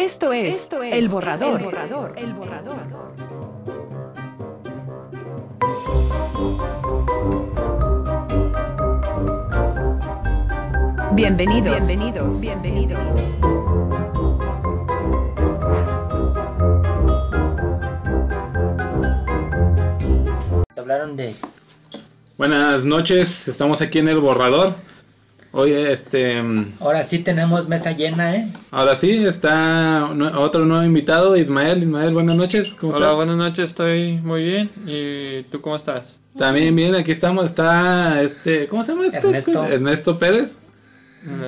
Esto es, El Borrador. El Borrador. El Borrador. Bienvenidos. Bienvenidos. Bienvenidos. Hablaron de Buenas noches, estamos aquí en el borrador. Hoy, este, Ahora sí tenemos mesa llena, ¿eh? ahora sí, está otro nuevo invitado, Ismael. Ismael, buenas noches. ¿Cómo Hola, estás? buenas noches, estoy muy bien. ¿Y tú cómo estás? También bien, aquí estamos. Está, este, ¿cómo se llama este? Ernesto. Ernesto Pérez.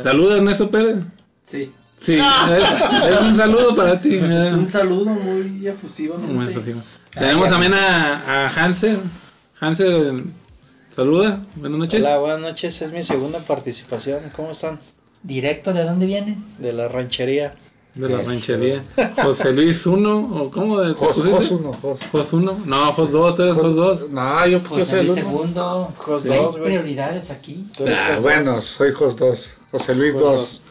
Saluda, Ernesto Pérez. Sí. Sí, es, es un saludo para ti. Es un saludo muy efusivo. Muy efusivo. Tenemos también a, a Hansel. Hansel, saluda. Buenas noches. Hola, buenas noches. Es mi segunda participación. ¿Cómo están? ¿Directo de dónde vienes? De la ranchería. De la ranchería. José Luis 1, o cómo de Jos? Jos uno, Jos. Jos 1. No, Jos 2, tú eres Jos 2. No, yo porque Pues el uno. segundo. Jos Hay dos, güey. prioridades aquí. Tú eres Ah, Jos bueno, dos. soy Jos 2. José Luis Jos 2.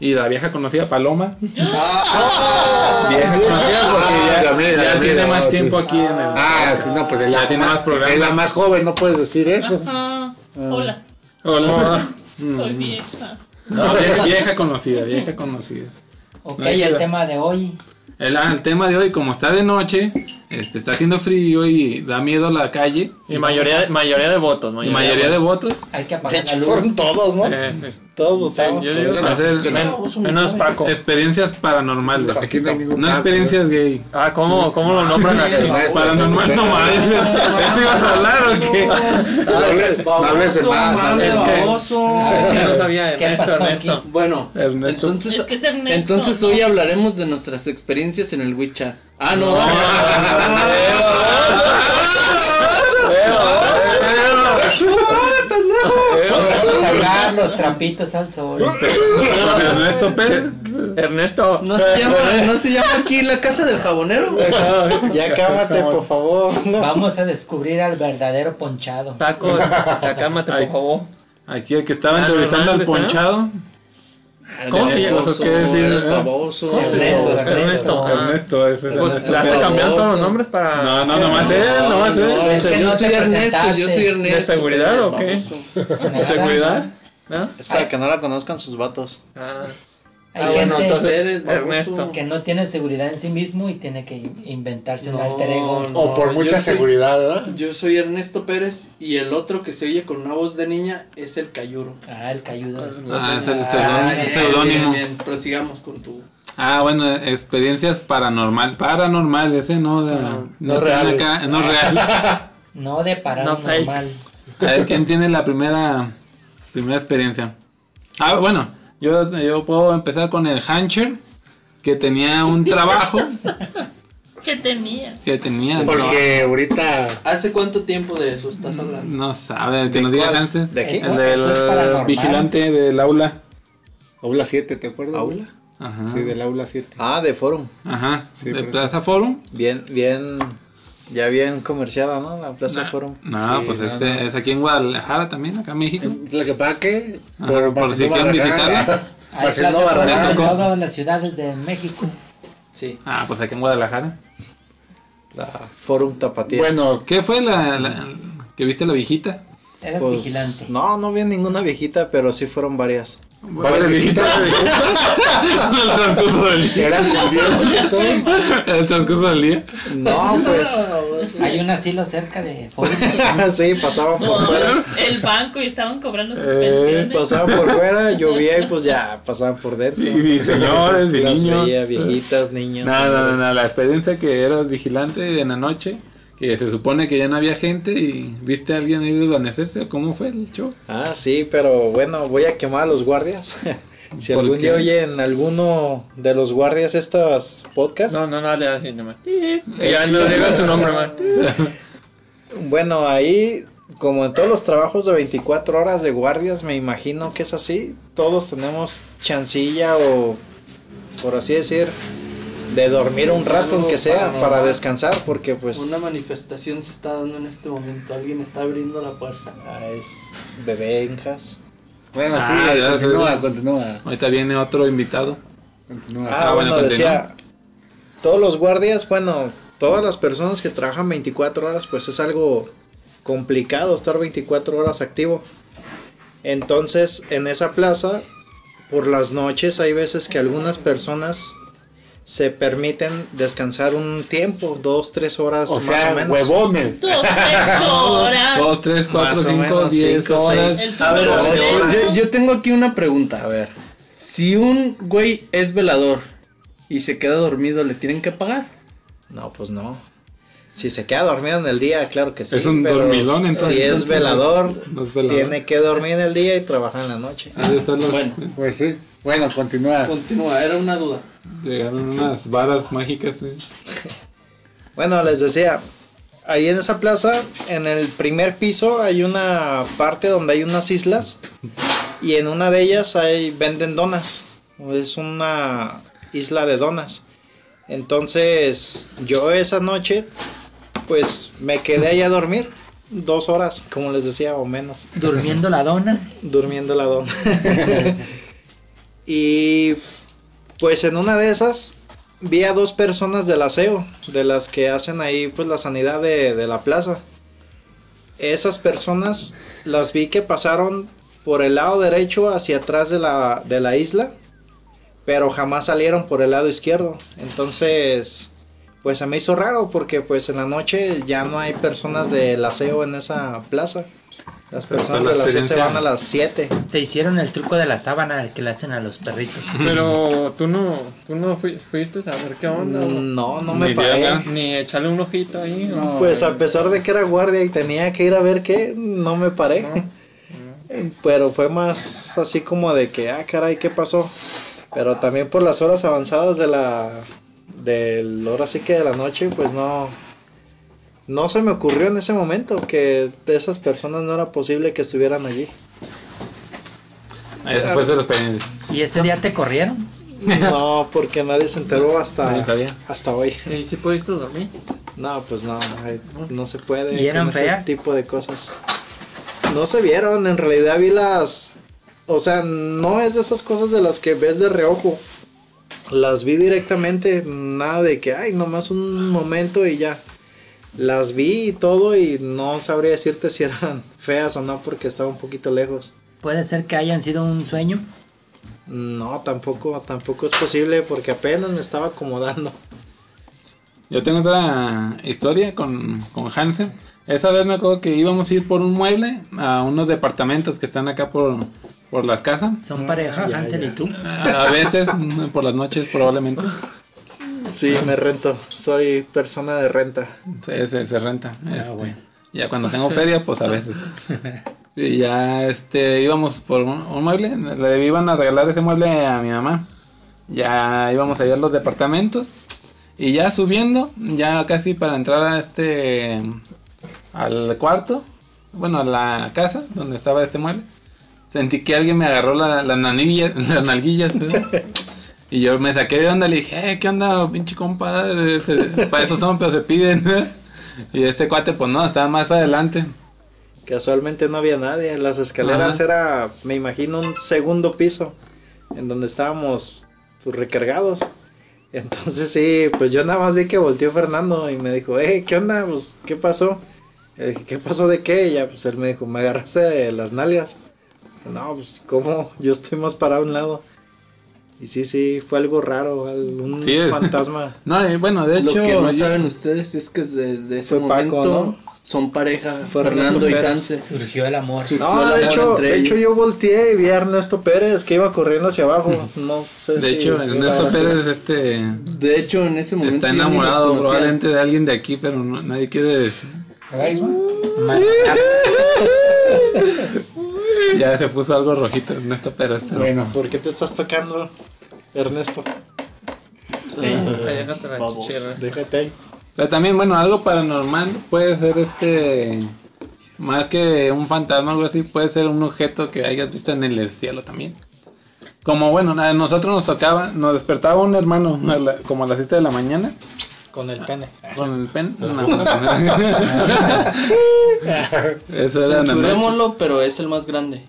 Y la vieja conocida Paloma. Ah, Vieja conocida porque Ah, ya, la mira, ya la tiene mira, más sí. tiempo aquí en el. Ah, sí, no, pues es Ya la, tiene más programas. es la más joven, no puedes decir eso. Ah, hola, Hola. Mm. soy vieja. No, vieja, vieja conocida, vieja conocida. Ok, No el tema de hoy. El, ah, el tema de hoy, como está de noche, este, está haciendo frío y da miedo la calle. Y mayoría, mayoría de votos, Y mayoría de votos. Hay que De apagar la luz. fueron todos, ¿no? eh, es- Todos yo digo- Men- menos Paco. experiencias paranormales. Aquí no hay ningún No experiencias gay. Ah, ¿cómo, cómo lo nombran aquí? Paranormal no más. ¿Esto ibas a hablar o qué? No hables- no sabía, ¿Qué Ernesto, Ernesto. Bueno, Ernesto. entonces hoy hablaremos de nuestras experiencias en el WeChat. Ah, no. Sacar los trapitos al sol. Ernesto Pérez. Ernesto. ¿No se, llama, ¿No se llama aquí la casa del jabonero? Ya cámate, por favor. Vamos a descubrir al verdadero ponchado. Paco, ya cálmate, por favor. Aquí el que estaba Ah, entrevistando al ¿está? ponchado. ¿Cómo se llama? ¿Qué decir? el baboso. ¿Cómo se el- llama? Ernesto. Ernesto, es Pues Ernesto. le hace cambiar todos los nombres para. No, no, nomás él, nomás No, él. Yo no soy Ernesto, yo soy. Ernesto. ¿De seguridad o qué? ¿De seguridad? ¿No? Es para que no la conozcan sus vatos. Ah, Hay Ah, gente bueno, entonces, Eres. Ernesto. que no tiene seguridad en sí mismo y tiene que inventarse un alter ego. no. O por mucha soy- seguridad, ¿verdad? Yo soy Ernesto Pérez y el otro que se oye con una voz de niña es el Cayuro. Ah, el cayudo. Ah, es el Ah, seudónimo- bien, bien. Prosigamos con tu. Ah, bueno, experiencias paranormal, paranormales, ¿eh? No, de, No, no acá, no real. No de No, paranormal. A ver, ¿quién tiene la primera, primera experiencia? Ah, bueno, yo, yo puedo empezar con el Hancher, que tenía un trabajo, ¿Qué tenía? que tenía... Porque ahorita. ¿Hace cuánto tiempo de eso estás hablando? No sabe, que nos diga? Hanser. ¿De aquí? El del es vigilante del aula. Aula 7, ¿te acuerdas? ¿Aula? Ajá. Sí, del aula 7. Ah, de Forum. Ajá, Sí, de. Plaza Forum. Bien, bien. Ya bien comerciada, ¿no? La Plaza No, Forum. No, Sí, pues no, este no. es aquí en Guadalajara también, acá en México. Lo que pasa que. Ajá, por si quieren visitarla. Barragán. en todas las ciudades de México. Sí. Ah, pues aquí en Guadalajara. La Forum Tapatía. Bueno, ¿Qué fue la, la- que viste la viejita? Eres pues, vigilante. no, no vi ninguna viejita, pero sí fueron varias. ¿Varias viejitas? En el transcurso del día. eran con dientes y todo. En el transcurso del día. No, pues. Hay un asilo cerca de sí, pasaban por fuera. El banco y estaban cobrando sus Eh, pensiones. Pasaban por fuera, llovía y pues ya pasaban por dentro. Y- y señores, y niños. veía, viejitas, niños. No, no, no, no, la experiencia que eras vigilante en la noche, que se supone que ya no había gente y viste a alguien ahí desvanecerse, ¿cómo fue el show? Ah, sí, pero bueno, voy a quemar a los guardias. si ¿Por algún qué? día oyen alguno de los guardias estos podcasts, No, no, no, le así nomás. Ya no digas su nombre más. bueno, ahí, como en todos los trabajos de 24 horas de guardias, me imagino que es así. Todos tenemos chancilla o, por así decir, de dormir un rato, aunque sea, para descansar, porque pues Una manifestación se está dando en este momento. Alguien está abriendo la puerta. ah, es bebé en casa. Bueno, sí, Ah, ya, continúa, sí. continúa. Ahorita viene otro invitado. Continúa. Ah, Ah, bueno, bueno, decía, todos los guardias, bueno, todas las personas que trabajan 24 horas, pues es algo complicado estar 24 horas activo. Entonces, en esa plaza, por las noches hay veces que algunas personas se permiten descansar un tiempo, dos, tres horas o más sea, o menos. huevones. Dos, tres horas. Dos, tres, cuatro, Más cinco, menos, diez cinco, horas. A ver, a yo, yo tengo aquí una pregunta. A ver, Si un güey es velador y se queda dormido, ¿le tienen que pagar? no, pues no. Si se queda dormido en el día, claro que sí. Es un pero dormilón, entonces. Si es velador, no es velador. tiene que dormir en el día y trabajar en la noche. Los- Bueno. Pues sí. Bueno, continúa. Continúa, era una duda. Llegaron unas varas mágicas. sí. Bueno, les decía, ahí en esa plaza, en el primer piso hay una parte donde hay unas islas y en una de ellas hay venden donas. Es una isla de donas. Entonces, yo esa noche pues me quedé ahí a dormir dos horas, como les decía, o menos, Durmiendo la dona. durmiendo la dona. y pues en una de esas vi a dos personas del aseo, de las que hacen ahí pues la sanidad de, de la plaza. Esas personas las vi que pasaron por el lado derecho hacia atrás de la, de la isla, pero jamás salieron por el lado izquierdo. Entonces, pues se me hizo raro porque pues en la noche ya no hay personas del aseo en esa plaza. Las personas la del aseo se experiencia- van a las 7. Te hicieron el truco de la sábana que le hacen a los perritos. Pero tú no, tú no fui- fuiste a ver qué onda. No, no me paré. Ni echarle un ojito ahí. No. Pues a pesar de que era guardia y tenía que ir a ver qué, no me paré. No. Pero fue más así como de que, ah, caray, ¿qué pasó? Pero también por las horas avanzadas de la, del hora sí que de la noche, pues no, no se me ocurrió en ese momento que de esas personas no era posible que estuvieran allí. Esa fue su experiencia. ¿Y ese día te corrieron? No, porque nadie se enteró hasta, hasta hoy. ¿Y si pudiste dormir? No, pues no, no se puede. ¿Y eran con ese feas? tipo de cosas. No se vieron, en realidad vi las... O sea, no es de esas cosas de las que ves de reojo. Las vi directamente, nada de que, ay, nomás un momento y ya. Las vi y todo y no sabría decirte si eran feas o no porque estaba un poquito lejos. Puede ser que hayan sido un sueño. No, tampoco, tampoco es posible porque apenas me estaba acomodando. Yo tengo otra historia con, con Hansen. Esa vez me acuerdo que íbamos a ir por un mueble a unos departamentos que están acá por, por las casas. Son Ah, pareja, ya, Hansel ya. y tú. A veces, por las noches probablemente. Sí, me rento, soy persona de renta. Se, se, se renta. Ah, este, bueno. Ya cuando tengo feria, pues a veces. Y ya este íbamos por un, un mueble, le iban a regalar ese mueble a mi mamá. Ya íbamos a ir a los departamentos y ya subiendo, ya casi para entrar a este al cuarto, bueno, a la casa donde estaba este mueble. Sentí que alguien me agarró la, la nanilla- las nalguillas. ¿eh? Y yo me saqué de onda, le dije, eh, ¿qué onda, pinche compadre? Se- Para eso son, pero se piden. Y este cuate, pues no, estaba más adelante. Casualmente no había nadie. En las escaleras Ajá. era, me imagino, un segundo piso en donde estábamos pues, recargados. Entonces sí, pues yo nada más vi que volteó Fernando y me dijo, eh, ¿qué onda? Pues, ¿qué pasó? Le dije, ¿qué pasó de qué? Y ya, pues él me dijo, me agarraste de las nalgas. No, pues, ¿cómo? Yo estoy más para un lado. Y sí, sí, fue algo raro, un Sí, fantasma. No, y bueno, de Lo hecho, que no yo- saben ustedes es que desde ese Fue Paco, momento ¿no? son pareja, Fernando y. Hansel. Surgió el amor. No, de hecho, entre de hecho yo volteé y vi a Ernesto Pérez que iba corriendo hacia abajo. No sé de si hecho, era- Ernesto Pérez este De hecho, en ese momento está enamorado probablemente de alguien de aquí, pero no- nadie quiere decir. Ya se puso algo rojito Ernesto pero- Bueno, ¿Por qué te estás tocando, Ernesto? Ahí déjate la Vamos. chichirra. Déjate ahí. Pero también, bueno, algo paranormal puede ser este. Más que un fantasma o algo así, puede ser un objeto que hayas visto en el cielo también. Como bueno, a nosotros nos tocaba, nos despertaba un hermano a la- como a las 7 de la mañana Con el pene. con el pen. No, Eso era en la noche. Censurémoslo, pero es el más grande.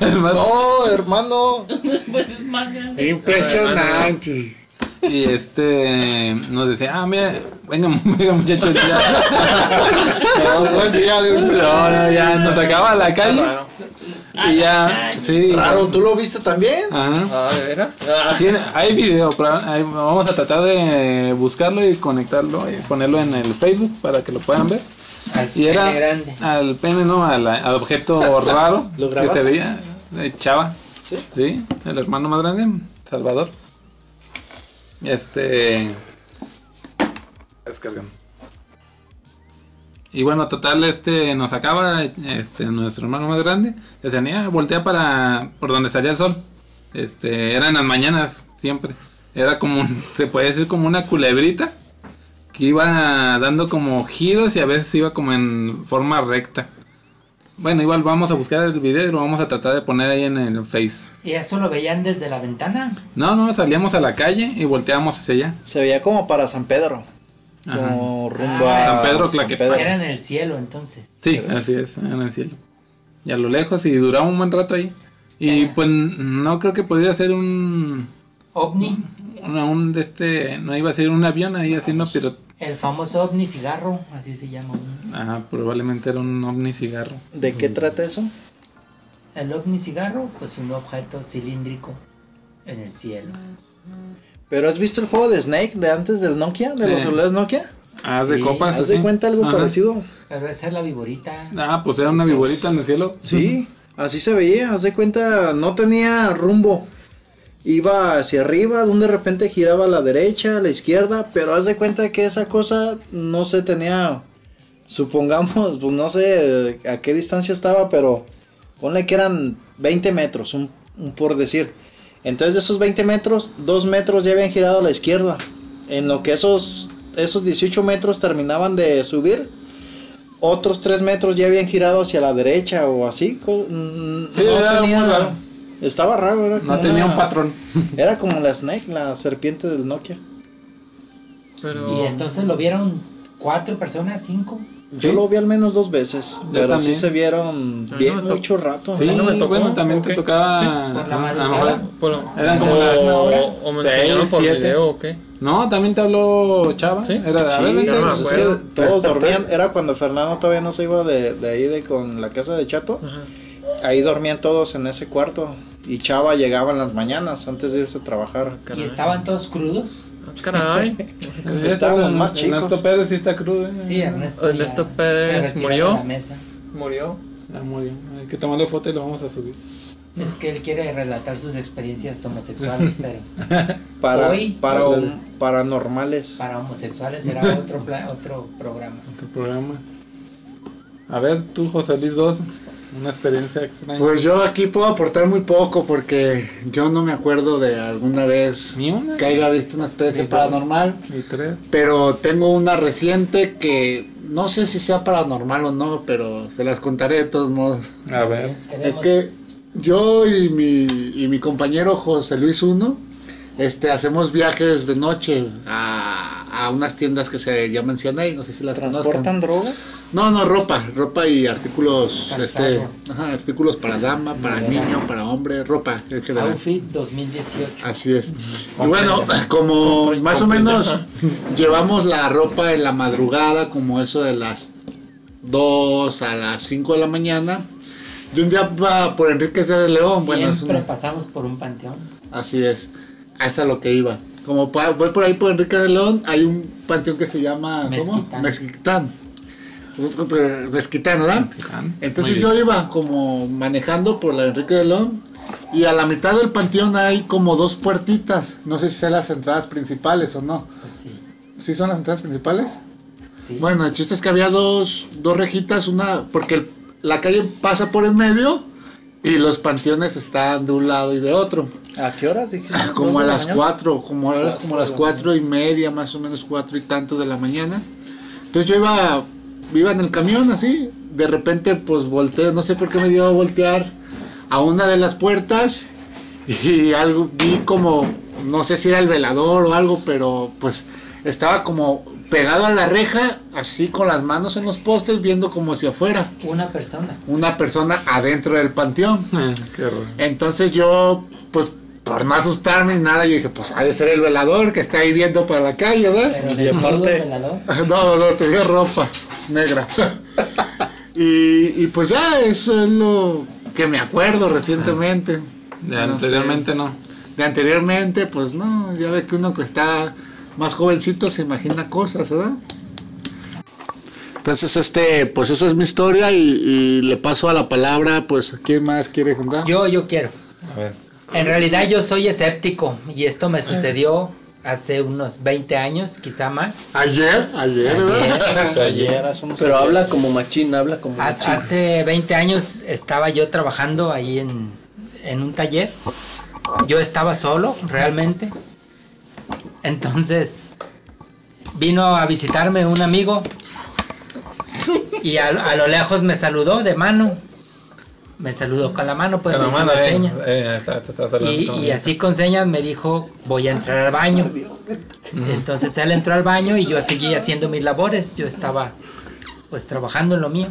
El más- No, hermano. Pues es más grande. Impresionante. Y este nos decía, ah, mira, venga, venga muchachos, ya. No, no, ya, No, no, ya nos sacaba a la calle. Y ya, sí. Raro, ¿tú lo viste también? Ajá. Ah, ¿de veras? Ah, Tiene- hay video, pero hay- vamos a tratar de buscarlo y conectarlo y ponerlo en el Facebook para que lo puedan ver. Al Y era pene grande. al pene, no, al, al objeto raro ¿Lo que grabaste? se veía, Chava, Sí. sí, el hermano más grande, Salvador. Este. Descargan. Y bueno, total, este nos acaba este nuestro hermano más grande. Se tenía voltea para por donde salía el sol. Este, era en las mañanas siempre. Era como, un- se puede decir como una culebrita que iba dando como giros y a veces iba como en forma recta. Bueno, igual vamos a buscar el video y lo vamos a tratar de poner ahí en el Face. ¿Y eso lo veían desde la ventana? No, no, salíamos a la calle y volteábamos hacia allá. Se veía como para San Pedro. Como rumbo Ah, a San Pedro. Era en el cielo entonces. Sí, así es, en el cielo. Y a lo lejos y duraba un buen rato ahí. Y Eh. pues no creo que podría ser un, OVNI, un, un de este, no iba a ser un avión ahí haciendo pero el famoso OVNI cigarro, así se llama. ajá, probablemente era un ovni cigarro. ¿De qué trata eso? El OVNI cigarro, pues un objeto cilíndrico en el cielo. ¿Pero has visto el juego de Snake de antes del Nokia? ¿De Sí. los celulares Nokia? Ah, de Sí, copas. ¿Haz de cuenta algo Ajá. parecido? Pero esa es la viborita. Ah, pues era una viborita en el cielo. Sí, así se veía, haz de cuenta, no tenía rumbo. Iba hacia arriba, donde de repente giraba a la derecha, a la izquierda, pero haz de cuenta que esa cosa no se tenía, supongamos, pues no sé a qué distancia estaba, pero ponle que eran 20 metros, un, un por decir. Entonces de esos 20 metros, 2 metros ya habían girado a la izquierda. En lo que esos, esos 18 metros terminaban de subir, otros 3 metros ya habían girado hacia la derecha o así. Sí, era muy raro. Estaba raro, era No como tenía una- un patrón. Era como la Snake, la serpiente del Nokia. Pero. Y entonces lo vieron cuatro personas, cinco. Yo Sí. lo vi al menos dos veces, Yo pero sí también. se vieron no bien mucho rato. Sí, no me tocó, bueno, también te tocaba. Sí, por la ajá, a lo madrugada. Eran como hora. o me enseñaron por siete. video o qué. No, también te habló Chava. ¿Sí? Era, a Sí, ver, vente. no me pues es que acuerdo. todos dormían, era cuando Fernando todavía no se iba de, de ahí de con la casa de Chato, Ajá. ahí dormían todos en ese cuarto y Chava llegaba en las mañanas antes de irse a trabajar. Y estaban todos crudos. Ah, Caray. Estábamos más Ernesto chicos. Pérez sí está crudo. ¿eh? Sí, Ernesto. Ernesto ya Pérez murió. de la mesa. Murió. Ya murió. Hay que tomarle foto y lo vamos a subir. Es que él quiere relatar sus experiencias homosexuales, pero Para, Hoy- para paranormales. para homosexuales será otro, pla- otro programa. Tu programa. A ver, tú, José Luis 2, una experiencia extraña. Pues yo aquí puedo aportar muy poco porque yo no me acuerdo de alguna vez Ni una. que haya visto una dos. paranormal, Ni tres. pero tengo una reciente que no sé si sea paranormal o no, pero se las contaré de todos modos. A ver. Es que yo y mi, y mi compañero José Luis Uno este, hacemos viajes de noche a, a unas tiendas que se llaman CNA, no sé si las ¿Transportan conozcan. droga? No, no, ropa, ropa y artículos, este, ajá, artículos para dama, para niño, para hombre, ropa en general. Outfit 2018. Así es. Y bueno, como más o menos llevamos la ropa en la madrugada, como eso de las 2 a las 5 de la mañana. Y un día va por Enríquez de León, bueno, es una- pasamos por un panteón. así es. A eso es a lo que iba. Como pa- voy por ahí por Enrique de León, hay un panteón que se llama. Mezquitán. Mezquitán. Mezquitán, ¿verdad? Entonces yo iba como manejando por la Enrique de León y a la mitad del panteón hay como dos puertitas. No sé si son las entradas principales o no. Pues sí. ¿Sí son las entradas principales? sí. Bueno, el chiste es que había dos, dos rejitas, una porque el- la calle pasa por el medio y los panteones están de un lado y de otro. ¿A qué horas? dijiste? Como ¿Dos a las mañana? cuatro, como a, las- como a las cuatro y media, más o menos cuatro y tanto de la mañana. Entonces yo iba, iba en el camión así, de repente pues volteo, no sé por qué me dio a voltear a una de las puertas y algo vi como no sé si era el velador o algo, pero pues estaba como pegado a la reja, así con las manos en los postes, viendo como si afuera Una persona. una persona adentro del panteón. Ah, qué. Entonces yo, pues, por no asustarme ni nada, yo dije, pues ha de ser el velador que está ahí viendo para la calle, ¿verdad? Pero Y aparte-. No, no, tenía ropa negra. y, y pues ya, eso es lo que me acuerdo recientemente. De No sé. anteriormente no. De anteriormente, pues no, ya ve que uno que está más jovencito se imagina cosas, ¿verdad? Entonces, este, pues esa es mi historia y, y le paso a la palabra, pues, ¿quién más quiere contar? Yo, yo quiero. A ver. En realidad yo soy escéptico y esto me sucedió hace unos 20 años, quizá más. Ayer, ayer, ¿verdad? Ayer, Pero habla como machín, habla como Ha- machín. Hace 20 años estaba yo trabajando ahí en, en un taller. Yo estaba solo, realmente. Entonces vino a visitarme un amigo y a, a lo lejos me saludó de mano. Me saludó con la mano, pues Con la mano, eh, seña. eh, está- Y, así con señas me dijo, voy a entrar al baño. Entonces él entró al baño y yo seguí haciendo mis labores. Yo estaba pues trabajando en lo mío.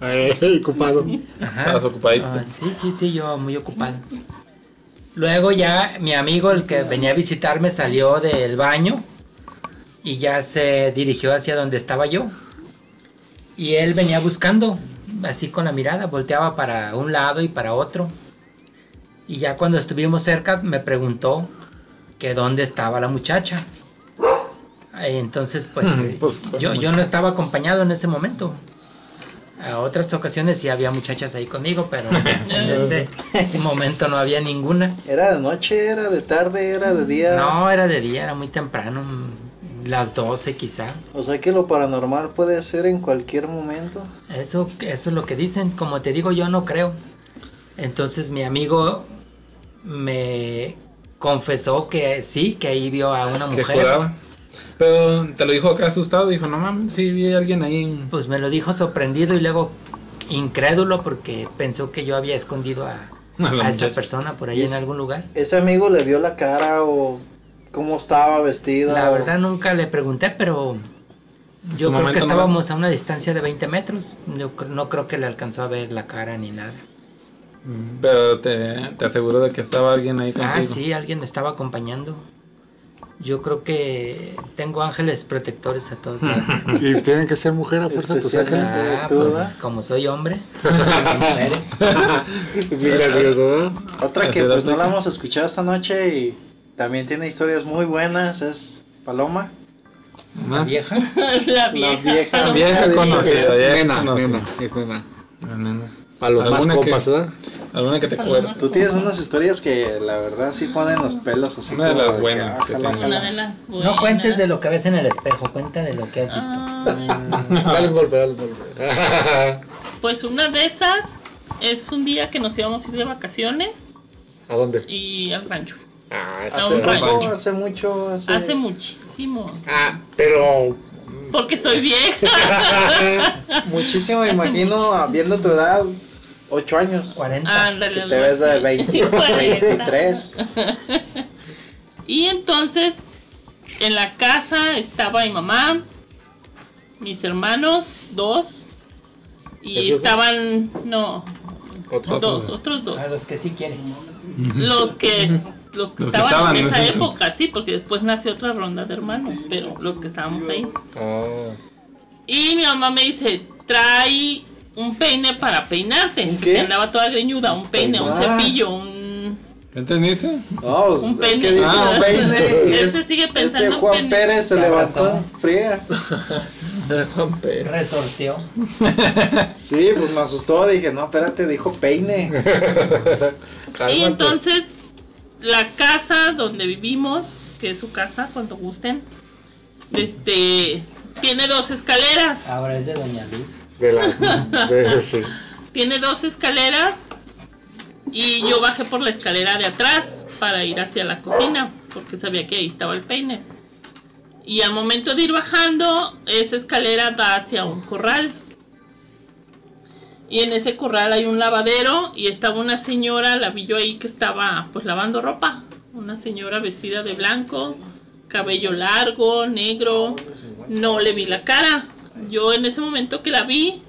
Ay, ocupado. Ajá. Estabas ocupadito. Ah, sí, sí, sí, yo muy ocupado. Luego ya mi amigo, el que venía a visitarme, salió del baño y ya se dirigió hacia donde estaba yo. Y él venía buscando, así con la mirada, volteaba para un lado y para otro. Y ya cuando estuvimos cerca me preguntó que dónde estaba la muchacha. Entonces, pues, Pues, yo, yo no estaba acompañado en ese momento. A otras ocasiones sí había muchachas ahí conmigo, pero en ese momento no había ninguna. ¿Era de noche, era de tarde, era de día? No, era de día, era muy temprano, mm, las 12 quizá. O sea que lo paranormal puede ser en cualquier momento. Eso, eso es lo que dicen, como te digo yo no creo. Entonces mi amigo me confesó que sí, que ahí vio a una mujer. Pero te lo dijo acá asustado, dijo, no mames, sí vi a alguien ahí. Pues me lo dijo sorprendido y luego incrédulo porque pensó que yo había escondido a, A esa persona por ahí en algún lugar. ¿Ese amigo le vio la cara o cómo estaba vestida? La o- verdad nunca le pregunté, pero yo creo que no- estábamos a una distancia de 20 metros. Yo no creo que le alcanzó a ver la cara ni nada. Pero te, te aseguro de que estaba alguien ahí contigo. Ah, sí, alguien me estaba acompañando. Yo creo que tengo ángeles protectores a todos lados. Y tienen que ser mujer a fuerza, pues Especialmente. sácala. Ah, ¿Tú, pues verdad? como soy hombre. mujeres. Es bien gracioso, ¿verdad? Otra que pues la no la hemos escuchado esta noche y también tiene historias muy buenas, es Paloma. La Ah, vieja. La vieja. vieja. pero- Vieja conocida, Es nena, nena, es nena. Ah, nena. Para los más ¿Alguna que- compas, ¿verdad? Alguna que te acuerdas. Tú tienes unas historias que la verdad sí ponen los pelos así. Una de como las que, buenas ah, que jala, tengo. jala. Una de las No cuentes de lo que ves en el espejo, cuenta de lo que has visto. Ah, Dale un golpe, dale un golpe. pues una de esas es un día que nos íbamos a ir de vacaciones ¿A dónde? y al rancho. Ah, A Hace, un rancho. hace mucho, hace... Hace muchísimo. Ah, pero. Porque soy vieja. muchísimo, me imagino, viendo tu edad, 8 años. 40. Ándale. Que te ves de 20, 40. 23. Y entonces, en la casa estaba mi mamá, mis hermanos, dos. Y estaban, no, Otros dos, otros dos. A los que sí quieren. Los que, los que Los que estaban, estaban, en esa ¿no? época, sí, porque después nació otra ronda de hermanos, pero los que estábamos ahí. Ah, Y mi mamá me dice, trae un peine para peinarte. ¿Un qué? Que andaba toda greñuda, un peine, un Ah. cepillo, un... ¿Qué? No, pues, Un es peine. que Ah, un peine Ese es- sigue este pensando en Juan peine. Pérez se levantó abrazó. en friega. Resorteó. Sí, pues me asustó, dije, no, espérate, dijo peine. Y entonces, la casa donde vivimos, que es su casa, cuando gusten, este, tiene dos escaleras. Ahora es de Doña Luz. Tiene dos escaleras y yo bajé por la escalera de atrás para ir hacia la cocina, porque sabía que ahí estaba el peine. Y al momento de ir bajando, esa escalera da hacia un corral. Y en ese corral hay un lavadero y estaba una señora, la vi yo ahí que estaba pues lavando ropa. una señora vestida de blanco, cabello largo, negro, no le vi la cara. Yo en ese momento que la vi,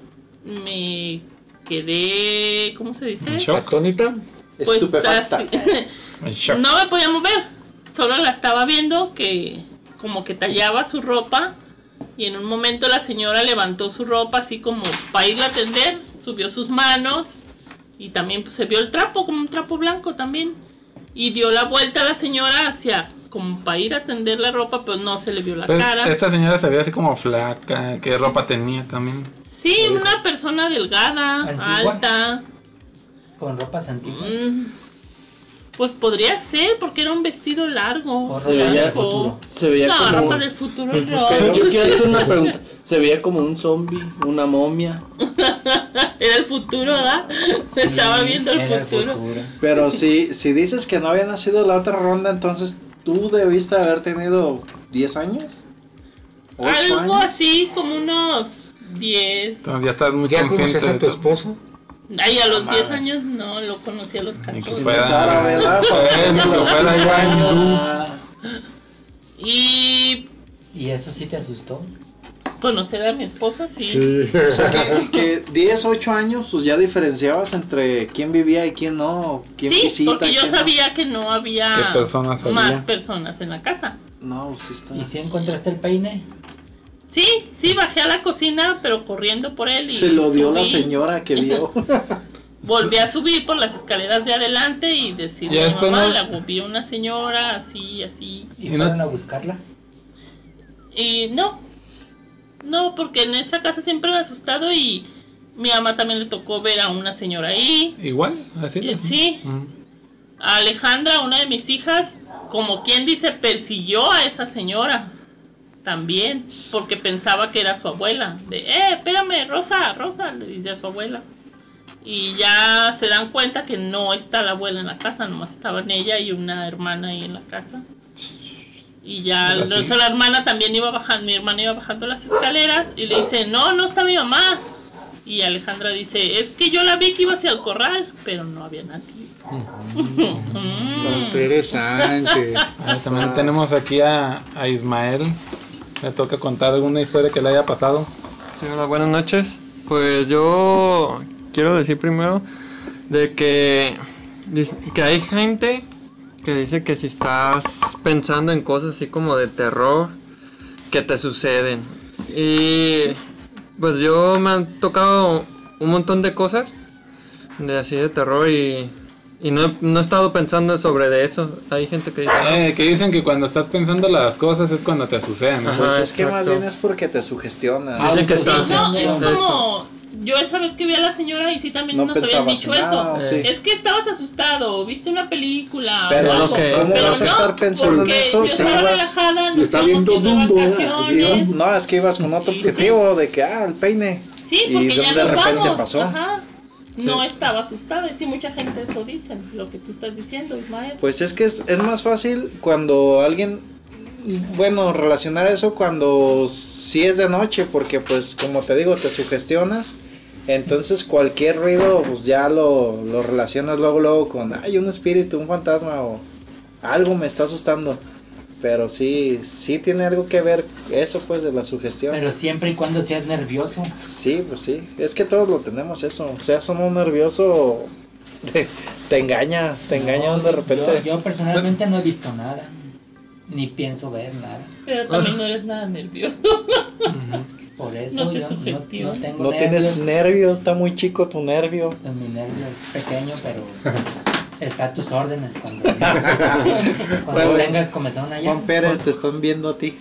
me quedé, ¿cómo se dice? ¿Atónita? Pues Estupefacta. no me podía mover, solo la estaba viendo que como que tallaba su ropa y en un momento la señora levantó su ropa así como para irla a atender, subió sus manos y también pues, se vio el trapo como un trapo blanco también y dio la vuelta a la señora hacia como para ir a tender la ropa, pero no se le vio la Pues, cara. esta señora se veía así como flaca, qué ropa tenía también. Sí, una persona delgada, Antigua. alta. Con ropas antiguas. Mm, Pues podría ser, porque era un vestido largo. Se veía-. Se veía No, como. ropa del futuro no. Pero yo quiero hacer una pregunta. Se veía como un zombie, una momia. Era el futuro, ¿verdad? Se estaba viendo el futuro. Pero si, si dices que no había nacido la otra ronda, entonces tú debiste haber tenido 10 años. ¿Ocho Algo años? así como unos 10. Entonces ya estás muy ¿Ya consciente conocías a de tu todo. esposo? Ay, a los No 10 mames. años no, lo conocí a los Ni que 14. Sin fuera- empezar a ver, ¿verdad? Bueno, que fuera ya hindú. Ah, Y ¿Y eso sí te asustó? conocer a mi esposo, sí. Sí. O sea, que, que 10, 8 años, pues ya diferenciabas entre quién vivía y quién no, quién Sí, visita. porque yo quién no. sabía que no había ¿Qué personas más personas en la casa. No, pues sí está. ¿Y si encontraste el peine? Sí, sí, bajé a la cocina, pero corriendo por él. Y Se lo dio la señora que vio. Volví a subir por las escaleras de adelante y decirle a mamá, no- la vi una señora así, así. ¿Y, ¿Y no- fueron a buscarla? Y no, no, porque en esa casa siempre me ha asustado y mi mamá también le tocó ver a una señora ahí. Igual, así. Eh, sí, Mm. a Alejandra, una de mis hijas, como quien dice, persiguió a esa señora también, porque pensaba que era su abuela. De, eh, espérame, Rosa, Rosa, le dice a su abuela. Y ya se dan cuenta que no está la abuela en la casa, nomás estaban ella y una hermana ahí en la casa. Y ya la, sí. la hermana también iba bajando, mi hermana iba bajando las escaleras y le dice, no, no está mi mamá. Y Alejandra dice, es que yo la vi que iba hacia el corral, pero no había nadie. Interesante. Ah, también tenemos aquí a, a Ismael. Le toca contar alguna historia que le haya pasado. Sí, hola, buenas noches. Pues yo quiero decir primero de que, que hay gente que dice que si estás pensando en cosas así como de terror, que te suceden. Y pues yo me han tocado un montón de cosas de así de terror y, y no, he- no he estado pensando sobre de eso. Hay gente que dice... Eh, que dicen que cuando estás pensando las cosas es cuando te suceden. Ajá. ¿no? Pues es que más bien es porque te sugestionas. Dicen que Sí, está- no, es como yo esa vez que vi a la señora y sí también No nos habían dicho nada, eso. sí. Es que estabas asustado, viste una película Pero o algo. lo que- ¿cómo pero vas a no, estar pensando en eso yo si estaba ibas- relajada, nos Está viendo Dumbo, ¿eh? No, es que ibas con otro objetivo de que, ah, el peine. Sí, Y porque de- ya de nos repente vamos. pasó. Ajá. No estaba asustada, y sí, mucha gente eso dicen, lo que tú estás diciendo, Ismael. Pues es que es, es más fácil cuando alguien, bueno, relacionar eso cuando sí es de noche, porque pues como te digo, te sugestionas, entonces cualquier ruido pues ya lo, lo relacionas luego, luego con, hay un espíritu, un fantasma o algo me está asustando. Pero sí, sí tiene algo que ver eso pues de la sugestión. Pero siempre y cuando seas nervioso. Sí, pues sí, es que todos lo tenemos eso, o sea, somos nervioso, te, te engaña, te engaña de repente. Yo, yo personalmente no he visto nada. Ni pienso ver nada. Pero también no eres nada nervioso. Por eso No te yo no, no tengo No tienes nervios. está muy chico tu nervio. Mi nervio es pequeño, pero está a tus órdenes cuando, cuando Bueno, tengas comezón allá. Juan Pérez, te están viendo a ti.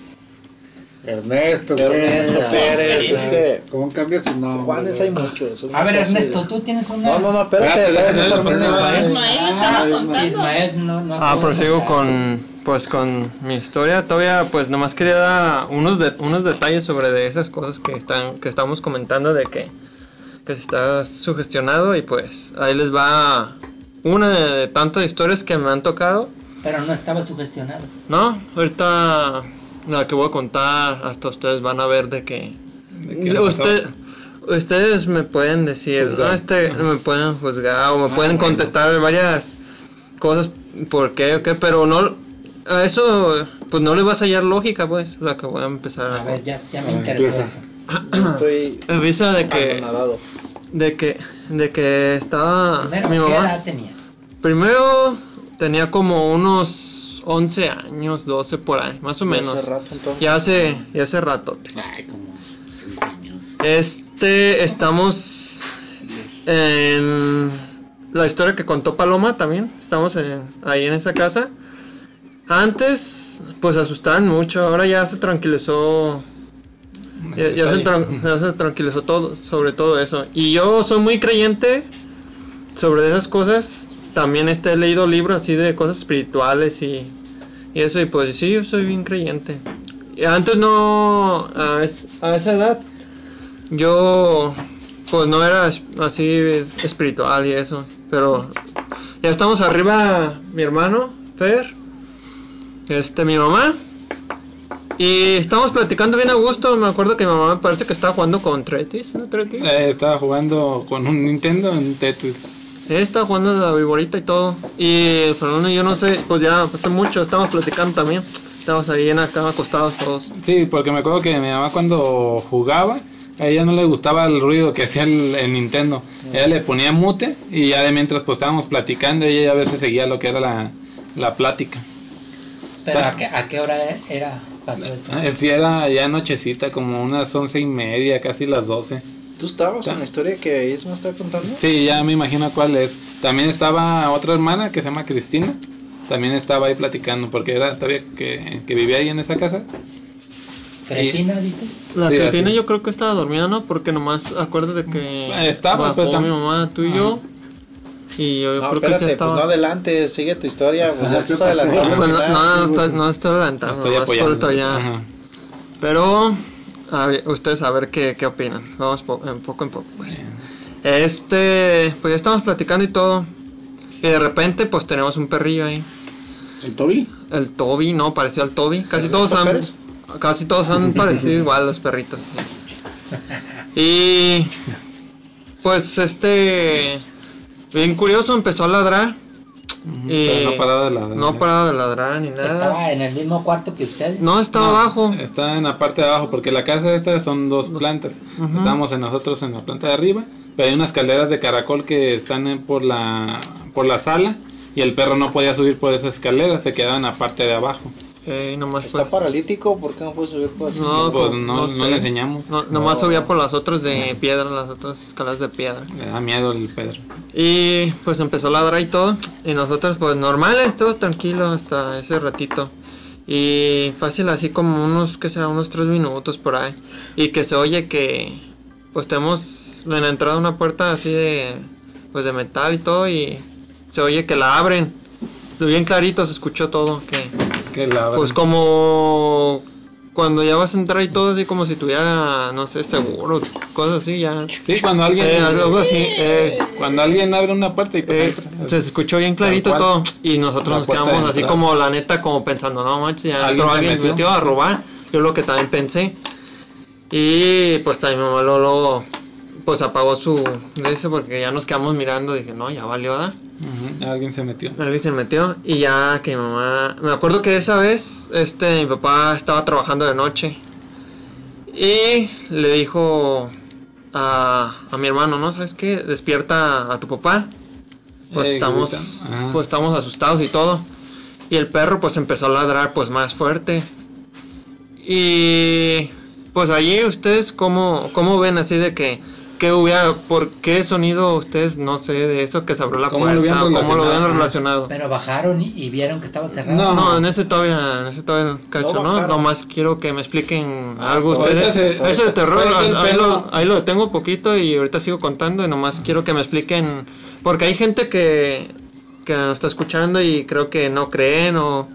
Ernesto, Ernesto Pérez, es que ¿Cómo cambias su nombre? Juanes hay muchos. es A ver, fácil. Ernesto, tú tienes una. No, no, no, espérate. Ismael. Ismael Ah. Ismael no, no Ah, prosigo con, pues, con mi historia. Todavía, pues, nomás quería dar unos, de, unos detalles sobre de esas cosas que, están, que estamos comentando de que, que se está sugestionado y pues ahí les va una de tantas historias que me han tocado. Pero no estaba sugestionado. No, ahorita la que voy a contar, hasta ustedes van a ver de que... Ustedes me pueden decir. ¿no? este, me pueden juzgar o me pueden contestar varias cosas ¿por qué? o qué? Pero no, a eso, pues no le vas a hallar lógica, pues, la que voy a empezar A ver, ya, ya me A eso. Yo Estoy Avisa de que. De que, de que estaba Primero, mi ¿qué mamá. edad tenía? Primero tenía como unos 11 años, 12 por ahí, más o menos. Hace rato, entonces. Ya hace, ya hace rato. Ay, como cinco años. Este, estamos en la historia que contó Paloma también. Estamos en- ahí en esa casa. Antes, pues asustaban mucho. Ahora ya se tranquilizó. Ya, ya se, tran- ya se tranquilizó todo sobre todo eso. Y yo soy muy creyente sobre esas cosas. También este, he leído libros así de cosas espirituales y, y eso. Y pues sí, yo soy bien creyente. Y antes no, a, es- a esa edad, yo pues no era así espiritual y eso. Pero ya estamos arriba, mi hermano, Fer, este, mi mamá. Y estamos platicando bien a gusto. Me acuerdo que mi mamá me parece que estaba jugando con Tretis, ¿no? Tretis. Eh, estaba jugando con un Nintendo en Tetris. Ella estaba jugando la viborita y todo. Y Fernando y yo no sé, pues ya hace mucho, estábamos platicando también. Estábamos ahí en la cama acostados todos. Sí, porque me acuerdo que mi mamá cuando jugaba, a ella no le gustaba el ruido que hacía el, el Nintendo. Ella le ponía mute y ya de mientras pues estábamos platicando, ella a veces seguía lo que era la, la plática. Pero ¿a qué, a qué hora era pasó eso? Eh, Sí, era ya nochecita, como unas once y media, casi las doce. ¿Tú estabas en la historia que Isma está contando? Sí, ya me imagino cuál es. También estaba otra hermana que se llama Cristina. También estaba ahí platicando porque era todavía que, que vivía ahí en esa casa. ¿Cretina, dices? La Sí, Cretina así. yo creo que estaba dormida, ¿no? Porque nomás acuérdate que estaba, pero tam- mi mamá, tú y yo. Y yo No, creo que ya espérate, estaba... pues no adelante, sigue tu historia, pues ya Ajá, ¿qué estás pasó? adelantando. Pues no, no, no, estoy, no estoy adelantando, Estoy apoyando. esto ya. Ajá. Pero a ver, ustedes a ver qué, qué opinan. Vamos po- en poco en poco, pues. Este, pues ya estamos platicando y todo. Y de repente, pues tenemos un perrillo ahí. ¿El Toby? El Toby, no, parecía al Toby. Casi ¿Ernesto todos han, Pérez? casi todos han parecido igual los perritos. sí. Y pues este, bien curioso, empezó a ladrar. Pero no paraba de ladrar. no paraba de ladrar ni nada. ¿Estaba en el mismo cuarto que usted? No, estaba No, abajo. Está en la parte de abajo, porque la casa esta son dos plantas. Ujú. Estamos en nosotros en la planta de arriba, pero hay unas escaleras de caracol que están en- por la por la sala y el perro no podía subir por esas escaleras, se quedaba en la parte de abajo. Eh, nomás ¿Está paralítico? ¿Por qué no puede subir por esas No, Pues no, no no sé. le enseñamos. No, nomás subía por las otras de piedra, las otras escaleras de piedra. Le da miedo el Pedro. Y pues empezó a ladrar y todo. Y nosotros pues normales, todos tranquilos hasta ese ratito. Y fácil así como unos, que será, unos tres minutos por ahí. Y que se oye que pues tenemos en la entrada una puerta así de pues de metal y todo y se oye que la abren. Bien clarito se escuchó todo que Que la pues como cuando ya vas a entrar y todo así como si tuviera no sé seguro, cosas así ya. Sí, cuando alguien Eh, algo así, eh, cuando alguien abre una puerta y pues eh, entra. se escuchó bien clarito todo y nosotros nos quedamos así como la neta como pensando, no manches, ya ¿Alguien entró alguien metió? metió a robar. Yo lo que también pensé. Y pues también mi mamá luego, luego, pues apagó su de ese porque ya nos quedamos mirando, dije, no, ya valió, ¿verdad? Ujú, Alguien se metió. Alguien se metió y ya que mi mamá, me acuerdo que esa vez, este, mi papá estaba trabajando de noche y le dijo a, a mi hermano, ¿no? ¿Sabes qué? Despierta a tu papá. Pues Eh, estamos, pues estamos asustados y todo. Y el perro pues empezó a ladrar pues más fuerte. Y pues allí ustedes cómo, cómo ven así de que, que hubiera, por qué sonido ustedes no sé de eso que se abrió la ¿Cómo lo puerta, habían cómo lo habían relacionado. Pero bajaron y, y vieron que estaba cerrado. No, No, en ese todavía, en ese todavía cacho, No ¿no? Nomás quiero que me expliquen Ah, algo ustedes. Eso de terror, ahí, lo, ahí lo detengo poquito y ahorita sigo contando y nomás quiero que me expliquen, porque hay gente que, que nos está escuchando y creo que no creen o...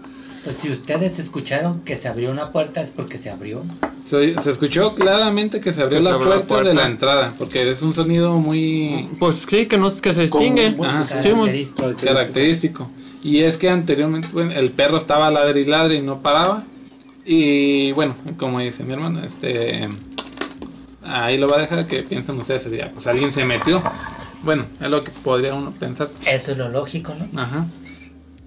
Pues si ustedes escucharon que se abrió una puerta es porque se abrió. Se, se escuchó claramente que se abrió Que se la puerta, de la entrada, porque es un sonido muy Pues sí, que no que se distingue. Característico. característico. Y es que anteriormente bueno, el perro estaba ladre y ladre y no paraba. Y bueno, como dice mi hermano, este ahí lo va a dejar que piensen ustedes, ya, pues alguien se metió. Bueno, es lo que podría uno pensar. Eso es lo lógico, ¿no? Ajá.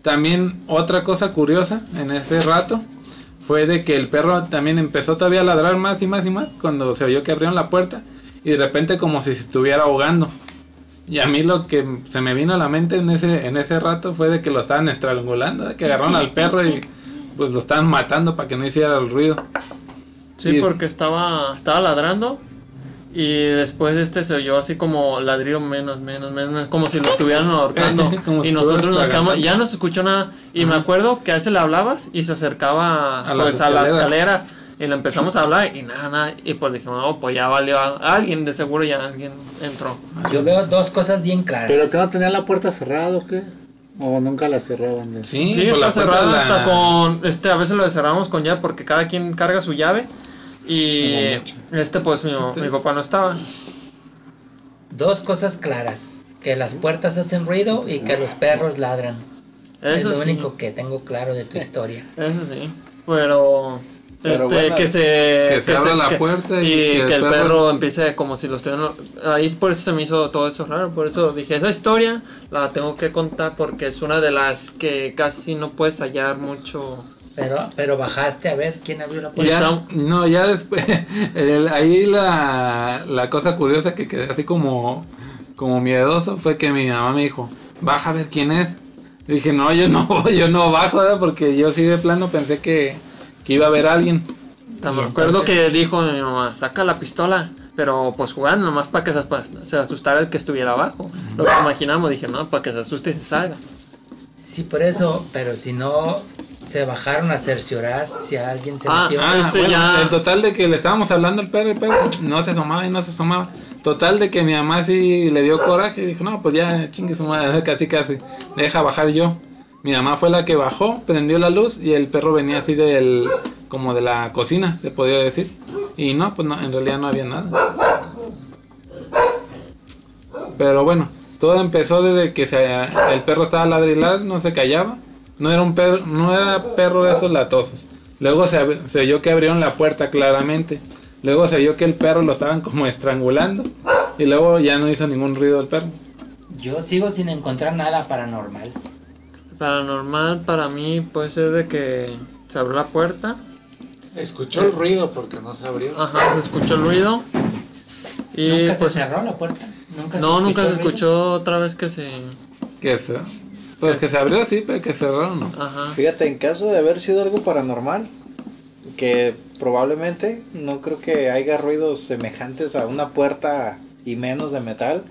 También otra cosa curiosa en ese rato fue de que el perro también empezó todavía a ladrar más y más y más cuando se oyó que abrieron la puerta y de repente como si se estuviera ahogando. Y a mí lo que se me vino a la mente en ese en ese rato fue de que lo estaban estrangulando, que agarraron al perro y pues lo estaban matando para que no hiciera el ruido. Sí, Y- porque estaba, estaba ladrando y después este se oyó así como ladrillo menos, menos, menos, como si lo estuvieran ahorcando. Y nosotros nos quedamos, ya no se escuchó nada. Y me acuerdo que a ese le hablabas y se acercaba A las pues a la escaleras. escalera. Y le empezamos a hablar y nada, nada. Y pues dijimos, no, pues ya valió. a- Alguien, de seguro ya alguien entró. Yo veo dos cosas bien claras. ¿Pero que no tenía la puerta cerrada o qué? ¿O nunca la cerraban? Sí, Sí, por está la de la- hasta con, este, a veces lo cerramos con llave porque cada quien carga su llave y este pues mi, mi papá no estaba. Dos cosas claras. Que las puertas hacen ruido y que los perros ladran. es Eso lo sí. único que tengo claro de tu historia. Eso sí, pero, Pero este, bueno, que se que se abra la puerta y y, que que, el el perro- perro, empiece como si lo estuvieran ahí por eso se me hizo todo eso raro, por eso dije esa historia la tengo que contar porque es una de las que casi no puedes hallar mucho. Pero, pero bajaste a ver quién abrió la puerta. ya, no, ya después, el- ahí la, la cosa curiosa que quedé así como, como miedoso fue que mi mamá me dijo, baja a ver quién es. Y dije, no, yo no, yo no bajo, ¿verdad? porque yo sí de plano pensé que, que iba a haber alguien. Me acuerdo entonces- que dijo mi mamá, saca la pistola, pero pues jugando nomás para que se asustara el que estuviera abajo. Lo que imaginamos, dije, no, para que se asuste y se salga. Sí, por eso, pero si no se bajaron a cerciorar si alguien se Ah, metió. Ah, Este bueno, ya- el total de que le estábamos hablando al perro, el perro no se asomaba y no se asomaba. Total de que mi mamá sí le dio coraje y dijo, no, pues ya chingue su madre, casi casi, deja bajar yo. Mi mamá fue la que bajó, prendió la luz y el perro venía así del, como de la cocina, se podría decir. Y no, pues no, en realidad no había nada. Pero bueno, todo empezó desde que se, el perro estaba ladrilar, no se callaba. No era un perro, no era perro de esos latosos. Luego se, se oyó que abrieron la puerta claramente. Luego se oyó que el perro lo estaban como estrangulando. Y luego ya no hizo ningún ruido el perro. Yo sigo sin encontrar nada paranormal. Paranormal para mí puede ser de que se abrió la puerta, Escuchó el ruido porque no se abrió. ajá, se escuchó el ruido. Y nunca pues se cerró la puerta. Nunca no, nunca se escuchó otra vez que se... Que se, pues que se abrió sí, pero que cerró no. Ajá. Fíjate, en caso de haber sido algo paranormal, que probablemente no creo que haya ruidos semejantes a una puerta y menos de metal.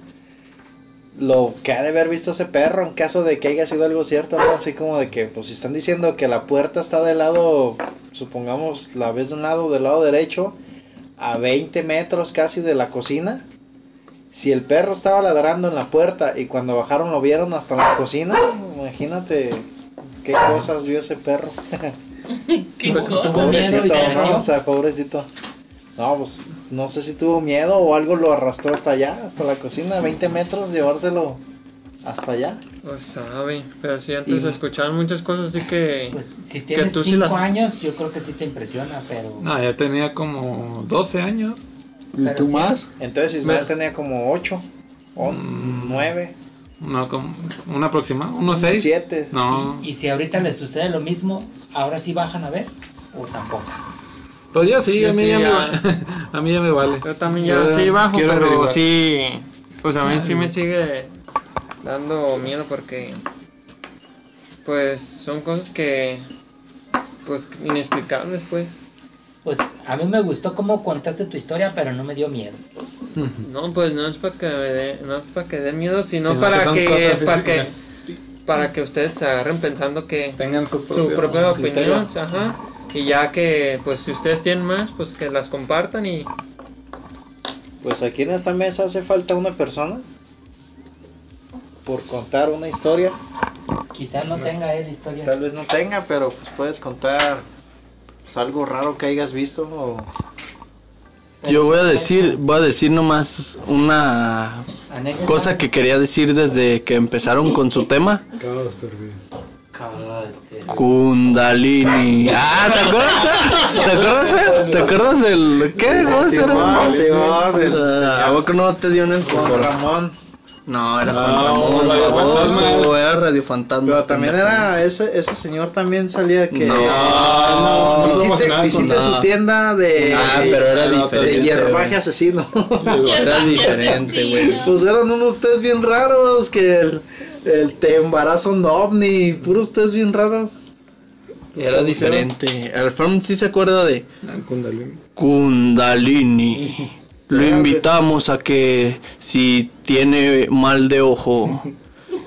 Lo que ha de haber visto ese perro en caso de que haya sido algo cierto, ¿no? así como de que, pues si están diciendo que la puerta está del lado, supongamos, la ves de un lado, del lado derecho, a 20 metros casi de la cocina. Si el perro estaba ladrando en la puerta y cuando bajaron lo vieron hasta la cocina, imagínate qué cosas vio ese perro. ¿Qué cosa? Pobrecito, ¿no? O sea, pobrecito. No, pues no sé si tuvo miedo o algo lo arrastró hasta allá, hasta la cocina, 20 metros, llevárselo hasta allá. Pues sabe, pero sí, antes se escuchaban muchas cosas así que... Pues si tienes tú sí 5 las- años, yo creo que sí te impresiona, pero. No, ya tenía como 12 años. ¿Y tú sí. más? Entonces Ismael Me- tenía como 8 o Mm. 9, No, como un aproximado, unos 6. 7. No, Y si ahorita les sucede lo mismo, ahora sí bajan a ver o tampoco. pues yo sí, Yo a mí sí, ya, me, ya. va- a mí ya me vale. Yo también ya Yo sí bajo, pero averiguar. sí, pues a mí sí me sigue dando miedo porque, pues son cosas que, pues inexplicables, pues. Pues a mí me gustó cómo contaste tu historia, pero no me dio miedo. No, pues no es para que me dé, no es para que dé miedo, sino, para que, para que, para que ustedes se agarren pensando que Tengan su su propia su opinión, ajá, y ya que, pues si ustedes tienen más, pues que las compartan y Pues aquí en esta mesa hace falta una persona por contar una historia. Quizás no tenga él historia. Tal vez no tenga, pero pues puedes contar pues, algo raro que hayas visto o Yo voy a decir, voy a decir nomás una cosa que quería decir desde que empezaron con su tema. Cada, este, Kundalini. Ah, ¿te acuerdas? ¿Te acuerdas? Fer? ¿Te acuerdas del qué? ¿Cómo se llama? ¿A poco no te dio en el? Ramón. No, era Juan No, Ramón, Radio era Radio Fantasma. Pero también era ese, ese señor también salía que No, no visite, promocionaba visite con su tienda de, Ah, pero era Era de diferente. hierbaje asesino. Era diferente, güey. pues eran unos test bien raros que el, el te embaraza un ovni, puros test bien raros. Era diferente. Alfred sí se acuerda de Ah, Kundalini. Kundalini. Lo invitamos a que si tiene mal de ojo,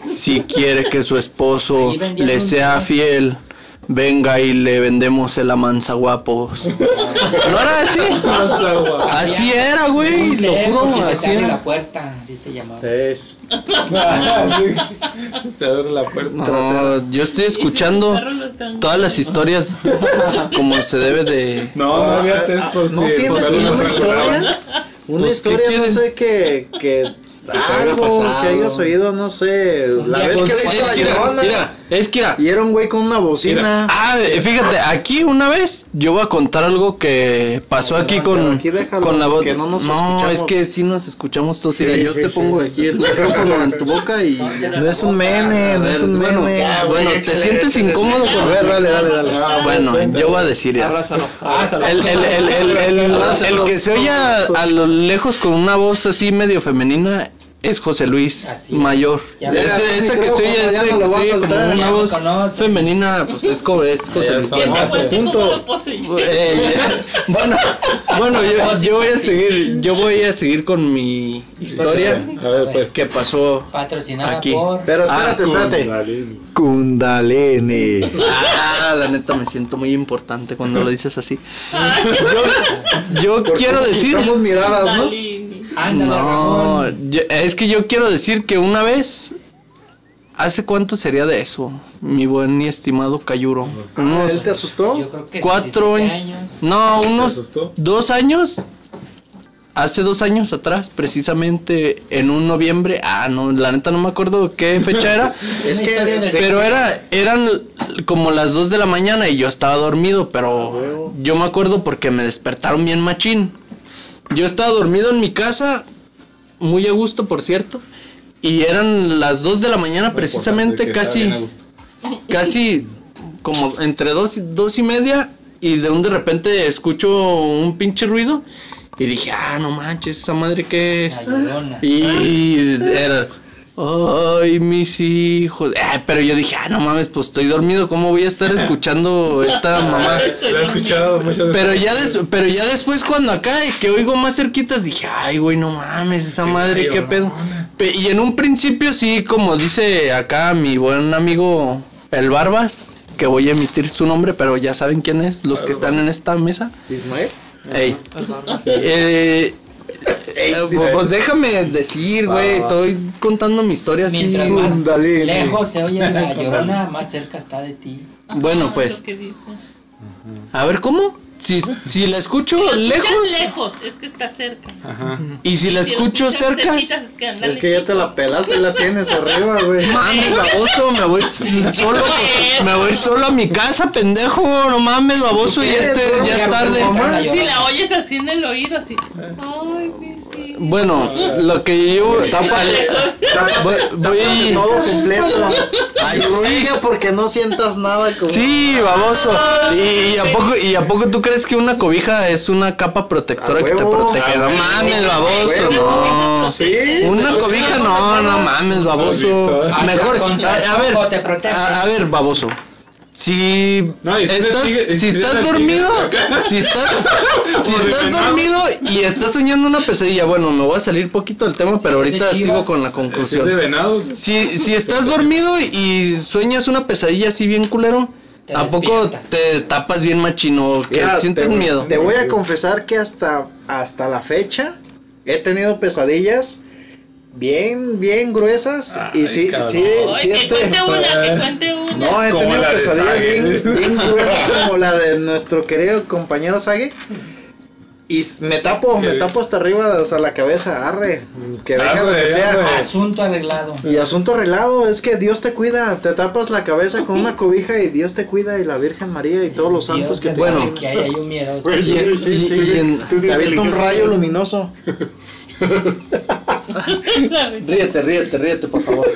si quiere que su esposo le sea fiel, venga y le vendemos el amansa guapos. ¿No era así? Así era, güey, lo juro, se así te abre la era. puerta, así se llamaba. Te abre la puerta. No, yo estoy escuchando todas las historias como se debe de... No, no había test por ¿No una Pues, ¿qué historia, no sé, que, que algo que hayas oído, no sé, la vez pues, que le hizo la llorona mira, es que era, y era un güey con una bocina. Ah, fíjate, aquí una vez yo voy a contar algo que pasó aquí con, aquí déjalo, con la voz. que no nos No, escuchamos. es que sí nos escuchamos todos. Sí, yo sí, te sí. pongo aquí el micrófono en tu boca y. No es un mene, no es un bueno, mene. bueno, te sientes incómodo A con. ver, dale, dale, dale. Bueno, yo voy a decir ya. Abrázalo. El, el, el, el, el, el que se oye a, a lo lejos con una voz así medio femenina es José Luis Así. Mayor. Ese que no lo que oye como soltar, una voz conoce. femenina, pues es, co- es José Luis. está. ¿Quién te Ah, fue? punto. ¿Cómo lo poseí? Eh, bueno, bueno, yo, yo voy a seguir, yo voy a seguir con mi historia A ver, pues. que pasó Patrocinada Aquí. por. Pero espérate, Ah, espérate. Kundalini. Ah, la neta me siento muy importante cuando lo dices así. Yo, yo quiero decir, Estamos miradas, ¿no? Ándale, no, Ramón. yo- es que yo quiero decir que una vez, ¿hace cuánto sería de eso, mi buen y estimado Cayuro? Unos ¿Él te asustó? Yo creo que cuatro 17 años. No, ¿Te unos asustó? dos años. Hace dos años atrás, precisamente en un noviembre. Ah, no, la neta no me acuerdo qué fecha era. Es que Pero era, eran como las 2 de la mañana y yo estaba dormido, pero yo me acuerdo porque me despertaron bien machín. Yo estaba dormido en mi casa, muy a gusto, por cierto, y eran las 2 de la mañana Muy precisamente, casi, casi como entre 2 y dos y media, y de un de repente escucho un pinche ruido, y dije, ah, no manches, esa madre que es. Y era, ay, mis hijos. Eh, pero yo dije, ah, no mames, pues estoy dormido, ¿cómo voy a estar escuchando esta mamá? Lo he escuchado muchas veces. Pero ya, des- pero ya después cuando acá, y que oigo más cerquitas, dije, ay, güey, no mames, esa Sí, madre, la qué pedo. Pe- y en un principio sí, como dice acá mi buen amigo El Barbas, que voy a emitir su nombre, pero ya saben quién es, los que están en esta mesa. Ismael. Ey. Eh, eh, pues, pues déjame decir, güey, estoy contando mi historia así. Mientras más Kundalini. lejos se oye la llorona, más cerca está de ti. Bueno, Ah, pues, a ver, ¿cómo? Si, si la escucho escuchas lejos lejos, es que está cerca. Ajá. y si la Si escucho cerca, cerquita, es que anda Es que ya te la pelaste, la tienes arriba, güey. mames, baboso, me voy solo, me voy solo a mi casa, pendejo, no mames, baboso, y este ya es tarde. Si la oyes así en el oído, así. Ay, hijos. Bueno, lo que yo voy, voy- Todo completo. Ay, Sigue porque no sientas nada como. Sí, baboso. Y, y a poco y a poco tú crees que una cobija es una capa protectora que te protege? No mames, baboso, no. Sí. Una cobija no, no mames, baboso. Mejor a, a ver, a ver, baboso. Si No, y si estás, sigue- si dormido, si estás, si dormido y estás soñando una pesadilla, bueno, me voy a salir poquito del tema, pero ahorita sigo con la ¿Es de conclusión. venado? Si, si estás dormido y sueñas una pesadilla así bien culero, ¿a poco te tapas bien machino? Que Mira, sientes te, miedo. Te voy a confesar que hasta, hasta la fecha he tenido pesadillas bien, bien gruesas. y sí, cabrón. sí, Ay, sí, que este. cuente una, que cuente una. No, he tenido pesadillas bien, bien gruesas como la de nuestro querido compañero Sage. Y me tapo, me tapo hasta arriba, o sea, la cabeza, arre, que venga lo que Arre, sea. arre. Asunto arreglado. Y asunto arreglado, es que Dios te cuida, te tapas la cabeza con una cobija y Dios te cuida y la Virgen María y todos los santos que te Bueno. que hay un miedoso. Sí, sí, sí, y en- Te avienta un rayo luminoso. Ríete, ríete, ríete, por favor.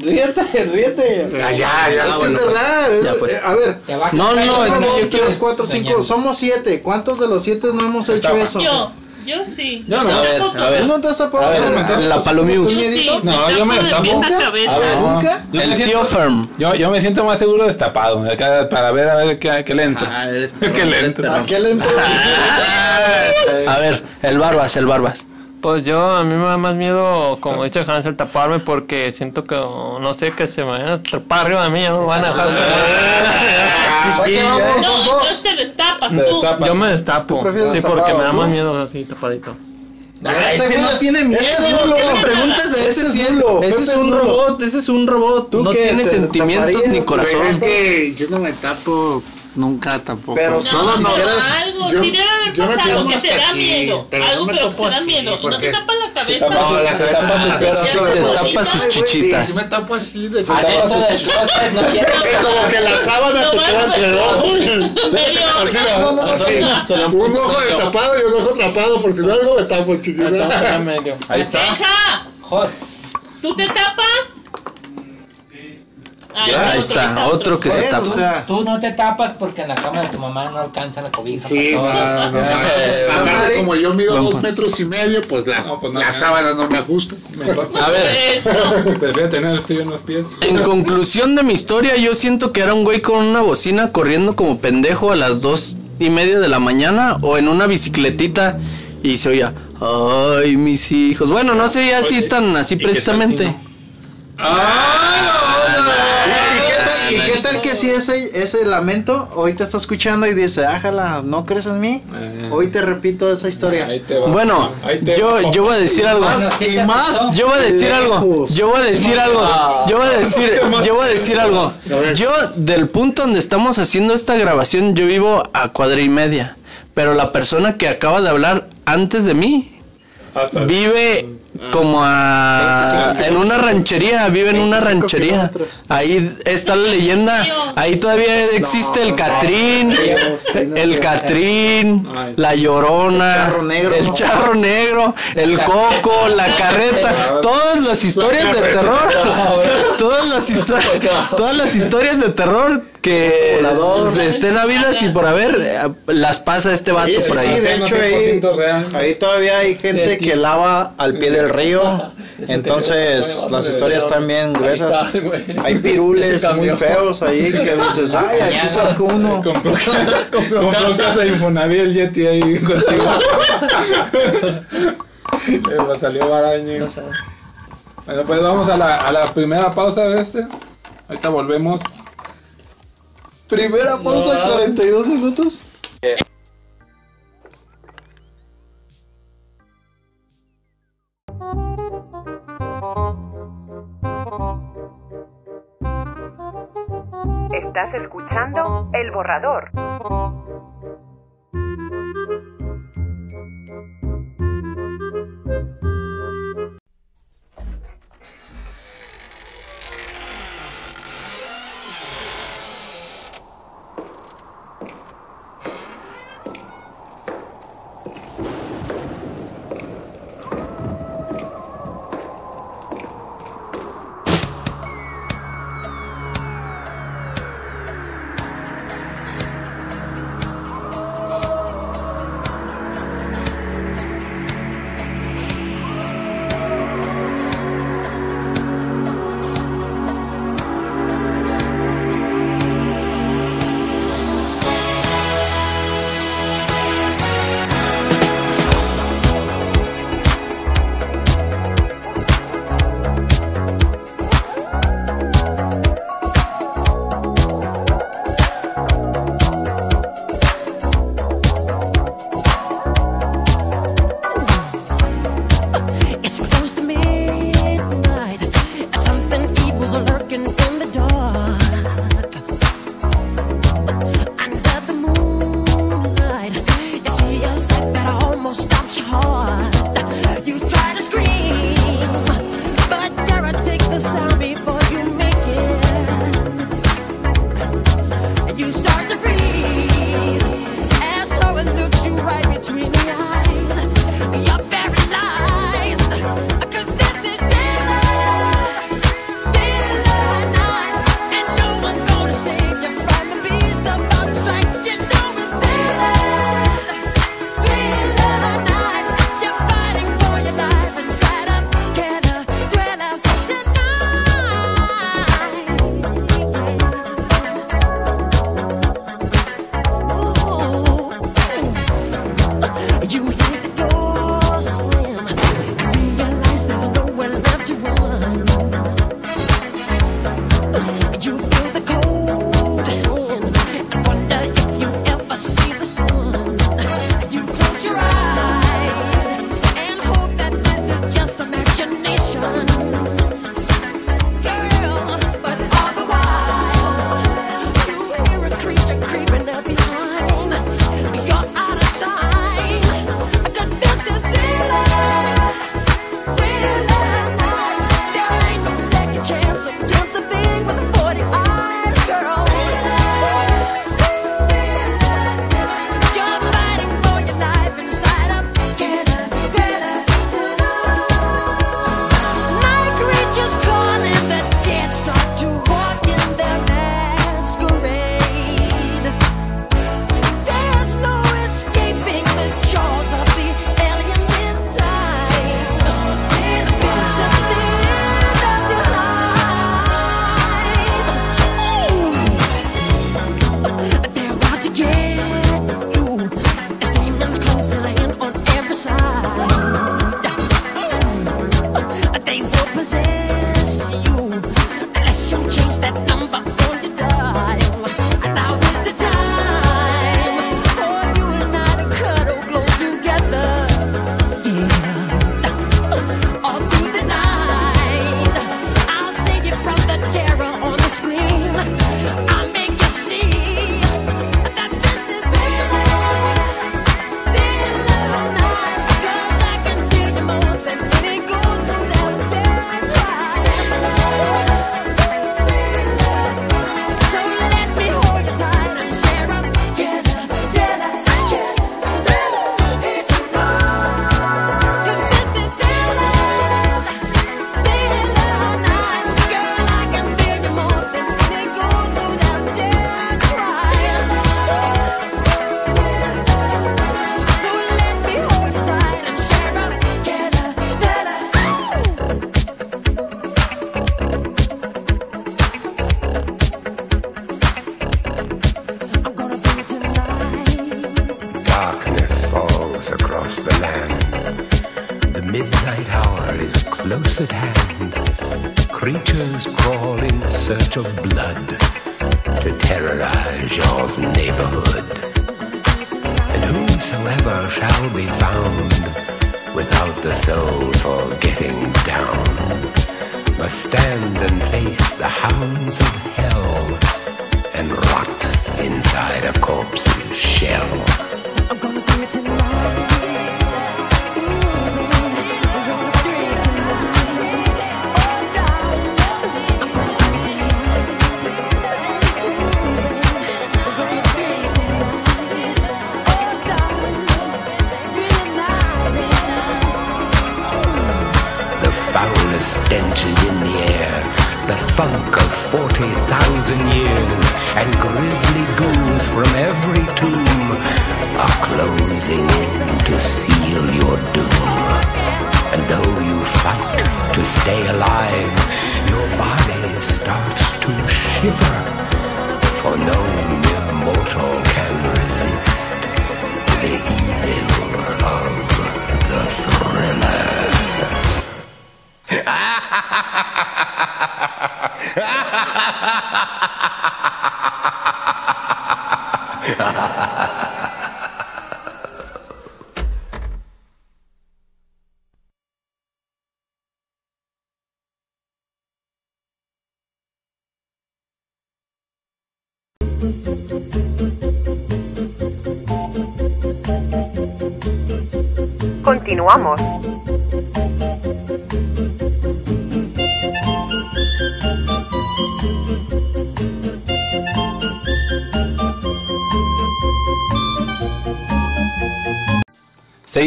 ríete, ríete. Ya, ya, ya, Es que bueno, es verdad. Ya, pues. eh, A ver. A No, no, yo quiero- tres, cuatro, cinco. Somos siete. ¿Cuántos de los siete no hemos hecho eso? Yo, yo sí. Yo no. Yo A ver, a ver. ¿Tú no te has tapado? A ver, ¿Nunca? la Palomiu. Sí? No, yo me tapo ¿Nunca? A ver, ¿Nunca? Yo me El siento- tío Firm. Yo, yo me siento más seguro destapado, acá, para ver a ver qué, qué lento. Ah, eres Qué lento. perrón. ¿A qué le entró? A ver, el Barbas, el Barbas. Pues yo, a mí me da más miedo, como dice Hans, el taparme porque siento que, no sé, que se me van a trepar arriba de mí, ya me van a dejar No, entonces te destapas tú. Yo me destapo, ¿Tú prefieres sí, porque me da más miedo así tapadito. Ah, Este ese no tiene miedo. ¿Qué le preguntas a ese? Nulo, Ese es un robot, ese es un robot. ¿Tú No tiene ¿Te sentimientos ni corazón. es que yo no me tapo nunca tampoco. Pero No, Solo no quieras- algo, yo- sí debe haber yo me pasado firmo que te hasta da aquí, miedo. pero algo no me pero topo te da así, miedo. ¿No te tapas la cabeza? tapas- No, la cabeza tapa no, la pedazo cabeza de- no. Se tapa sus chichitas. sí me tapo así de Adentro del closet no quiere Como que la sábana te queda entre el ojo y... Medio- Así, no, no, así. Un ojo destapado y un ojo atrapado, por si no algo me tapo, chiquita. Ahí está. Jos, ¿tú te tapas? Ay, Ahí otro está, que otro que se tapa. o sea, tú no te tapas porque en la cama de tu mamá no alcanza la cobija. Sí, no, para no, todo. no. Como yo mido dos metros y medio, pues la, No, pues no, la no. sábana no me ajusta. A ver. Prefiero tener el frío en los pies. en conclusión de mi historia, yo siento que era un güey con una bocina corriendo como pendejo a las dos y media de la mañana o en una bicicletita y se oía, ay, mis hijos. Bueno, no se oía así tan así ¿y qué tal precisamente. No? ¿Y qué tal, y qué tal que si ese, ese lamento hoy te está escuchando y dice, ájala, ¿no crees en mí? Eh. Hoy te repito esa historia. Ahí te va. Bueno, Ahí te yo, yo voy a decir algo. Más y más. Yo voy a decir algo. Yo voy a decir algo. Yo voy a decir, yo voy a decir algo. Yo del punto donde estamos haciendo esta grabación, yo vivo a cuadra y media. Pero la persona que acaba de hablar antes de mí Hasta- vive como a en una ranchería, vive en una 25 ranchería. Ahí está la leyenda. Ahí todavía existe el Catrín, el Catrín, la Llorona, El charro negro. el coco, la carreta, todas las historias de terror, todas las historias, todas las historias de terror que estén habidas y por haber eh, las pasa este vato por ahí. de hecho ahí, 100% real. ahí todavía hay gente que lava al pie del río, entonces las historias están bien gruesas. Hay pirules muy feos ahí que dices, ay, aquí sacó uno. Compró, compró casa de Infonavit el Yeti ahí contigo. Eh, me salió baraño. Bueno, pues vamos a la, a la primera pausa de este. Ahorita volvemos. Primera pausa, 42 minutos. Estás escuchando El Borrador.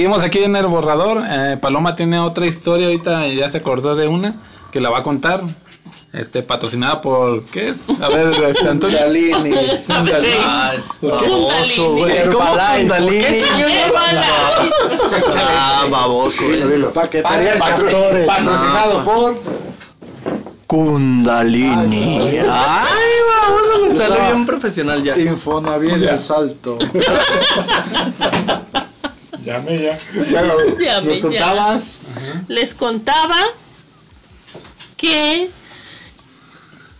Seguimos aquí en el borrador. Eh, Paloma tiene otra historia ahorita, ya se acordó de una que la va a contar. Este, patrocinada por, ¿qué es? A ver, este, Antonio. Kundalini. Kundalini. Ay, baboso, güey. ¿Cómo Kundalini? Ah, baboso. Paquetería de castores. Patrocinado por Kundalini. Ay, baboso, me sale bien profesional ya. Infonavit el salto. Llame ya. Ya nos me contabas. Les contaba que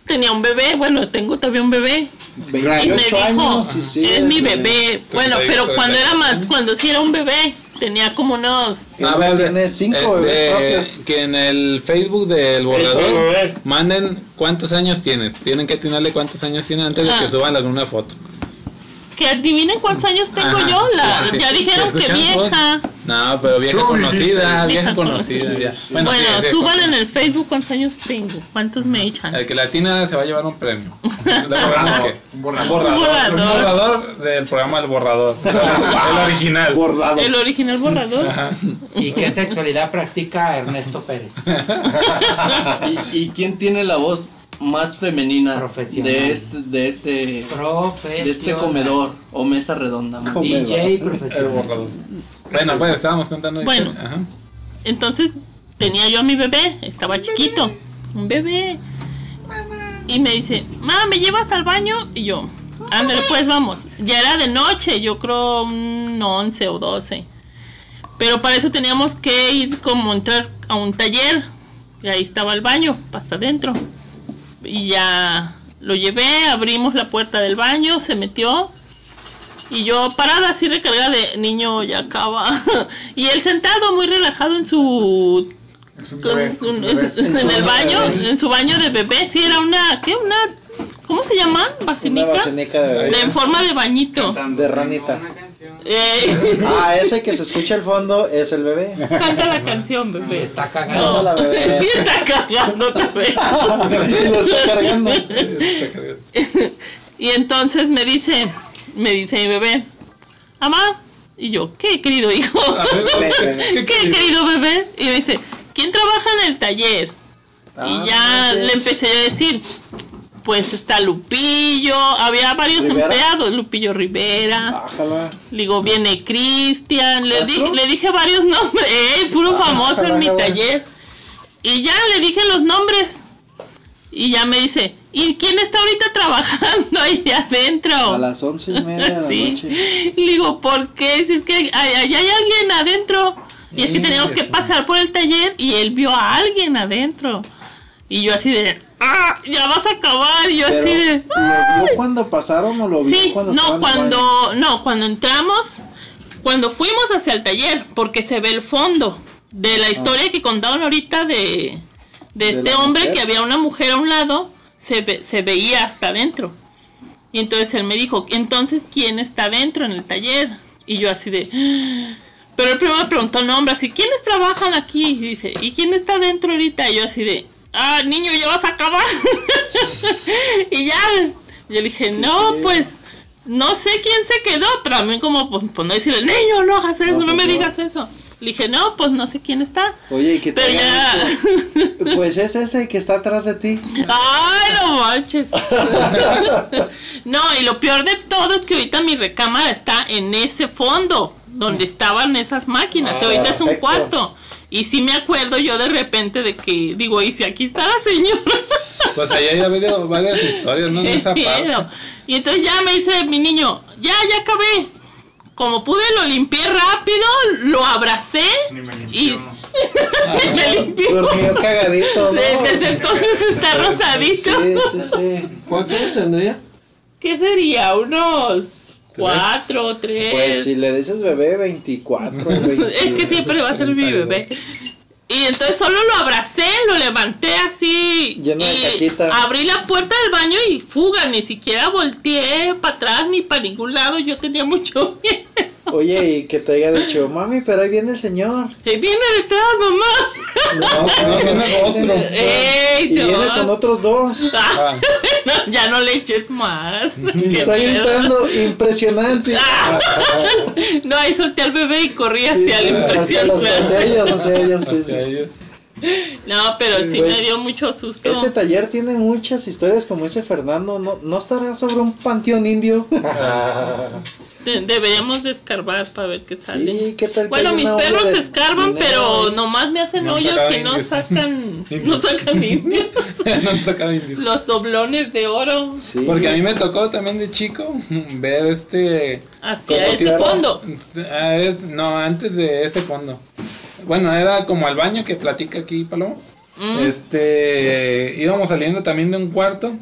tenía un bebé, bueno, tengo todavía un bebé. Y me 28 dijo, años y sí, es mi bebé. Bueno, pero 38, cuando era más, cuando sí era un bebé, tenía como unos... A ver, Tiene cinco este, bebés propios. que en el Facebook del borrador manden cuántos años tienes. Tienen que atinarle cuántos años tienen antes de Ah. que suban alguna foto. Que adivinen cuántos años tengo Ajá, yo. La, sí, ya sí, dijeron ¿te que vieja. No, pero vieja conocida, vieja conocida. ya. Bueno, sí, suban sí. en el Facebook cuántos años tengo. ¿Cuántos me echan? El que la atina se va a llevar un premio. Un borrador. Un borrador. Borrador. Un borrador del programa El Borrador. El original. Bordado. El original borrador. Ajá. ¿Y qué sexualidad practica Ernesto Pérez? ¿Y, y quién tiene la voz más femenina de este, de este, de este comedor o mesa redonda? man? DJ profesional. Bueno, pues estábamos contando. Bueno. Ajá. Entonces tenía yo a mi bebé, estaba chiquito, un bebé. Y me dice, mamá, ¿me llevas al baño? Y yo, Ándale, pues vamos. Ya era de noche, yo creo un 11 o 12. Pero para eso teníamos que ir como entrar a un taller. Y ahí estaba el baño, hasta adentro. Y ya lo llevé, abrimos la puerta del baño, se metió. Y yo parada así recargada de niño ya acaba. y él sentado muy relajado en su con- en el baño, en su baño de bebé, sí era una, ¿qué? Una, ¿cómo se llaman? Una ¿Vacinica? de. De, en forma de bañito. De ranita. Eh, Ah, ese que se escucha al fondo es el bebé. canta la canción, bebé. Está cagando la bebé. Sí está cagando vez. Lo está cargando. y entonces me dice, me dice mi bebé, mamá, y yo, ¿qué querido hijo? ¿Qué querido bebé? Y me dice, ¿quién trabaja en el taller? Ah, y ya le empecé a decir, pues está Lupillo, había varios ¿Rivera? empleados, Lupillo Rivera, Bájala. digo, viene Cristian, le, dije le dije varios nombres, eh, puro Ah, famoso en mi taller. Y ya le dije los nombres. Y ya me dice, ¿y quién está ahorita trabajando ahí adentro? A las once y media de la noche. Y le digo, ¿por qué? Si es que hay, hay- hay alguien adentro. Y es que teníamos que pasar por el taller y él vio a alguien adentro. Y yo así de, ¡ah! Ya vas a acabar. Y yo Pero, así de, ¿Lo vio cuando pasaron o lo vio Sí, cuando no, cuando, no, cuando entramos, cuando fuimos hacia el taller, porque se ve el fondo de la historia que contaron ahorita de, de De este hombre mujer. que había una mujer a un lado, se, ve- se veía hasta adentro. Y entonces él me dijo, entonces, ¿quién está adentro en el taller? Y yo así de... "Ah". Pero él primero me preguntó el nombre, así, ¿quiénes trabajan aquí? Y dice, ¿y quién está adentro ahorita? Y yo así de, ah, niño, ya vas a acabar. y ya, yo le dije, no, pues, no sé quién se quedó, pero a mí como, pues, pues, no decirle, niño, no hagas eso, No, no, pues, me no. digas eso. Le dije, no, pues no sé quién está. Oye, ¿y qué Pero ya... Pues es ese que está atrás de ti. Ay, no manches. No, y lo peor de todo es que ahorita mi recámara está en ese fondo donde estaban esas máquinas. Ah, ahorita es un cuarto. Y sí me acuerdo yo de repente de que, digo, y si aquí está la señora. Pues ahí hay habido varias historias, ¿no? En esa parte. Y entonces ya me dice mi niño, ya, ya acabé. Como pude, lo limpié rápido, lo abracé y me limpió. Durmió cagadito, ¿no? De- Desde entonces está rosadito. Sí, sí, sí. ¿Cuántos años tendría? ¿Qué sería? ¿Unos cuatro, tres? Pues si le dices bebé, 24. Es que siempre va a ser mi bebé. Y entonces solo lo abracé, lo levanté así. Lleno de y caquita. abrí la puerta del baño y fuga, ni siquiera volteé para atrás ni para ningún lado. Yo tenía mucho miedo. Oye, y que te haya dicho, mami, pero ahí viene el señor. Y viene detrás, mamá. No, no tiene rostro. Ey, Y viene no. con otros dos. Ah, No, ya no le eches más. Y está miedo. gritando, impresionante. Ah. No, ahí solté al bebé y corrí hacia el Hacia los- hacia ellos, impresionante. hacia ellos, sí, sí. hacia ellos. No, pero sí Pues, me dio mucho susto. Ese taller tiene muchas historias, como dice Fernando. ¿No, no estará sobre un panteón indio? De- deberíamos de escarbar para ver qué sale. Sí, ¿qué tal Bueno, mis perros de escarban, dinero pero nomás me hacen No hoyos sacan y no sacan, no sacan indios. no indios. Los doblones de oro Sí. Porque a mí me tocó también de chico ver este. hacia ese fondo. Ah, es- no, antes de ese fondo. Bueno, era como al baño que platica aquí Palomo. Mm. Este, íbamos saliendo también de un cuarto,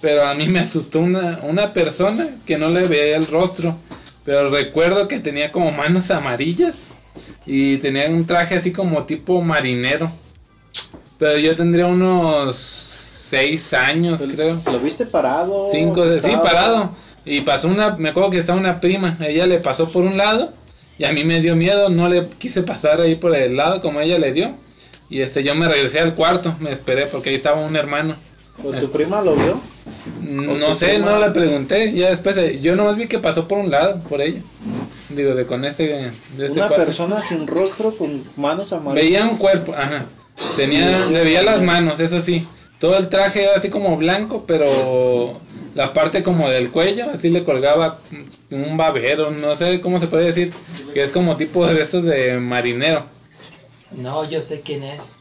pero a mí me asustó una, una persona que no le veía el rostro, pero recuerdo que tenía como manos amarillas y tenía un traje así como tipo marinero. Pero yo tendría unos seis años, creo. ¿Lo viste parado? Cinco, sí, parado. Y pasó una, me acuerdo que estaba una prima, ella le pasó por un lado y a mí me dio miedo, no le quise pasar ahí por el lado como ella le dio. Y este, yo me regresé al cuarto, me esperé porque ahí estaba un hermano. ¿O tu prima lo vio? No tu sé, prima? no le pregunté, ya después, eh, yo nomás vi que pasó por un lado, por ella. Digo, de con ese, de ese Una persona sin rostro con manos amarillas. Veía un cuerpo, ajá. Tenía, le veía las manos, eso sí. Todo el traje era así como blanco, pero la parte como del cuello, así le colgaba un babero, no sé cómo se puede decir, que es como tipo de esos de marinero. No, yo sé quién es.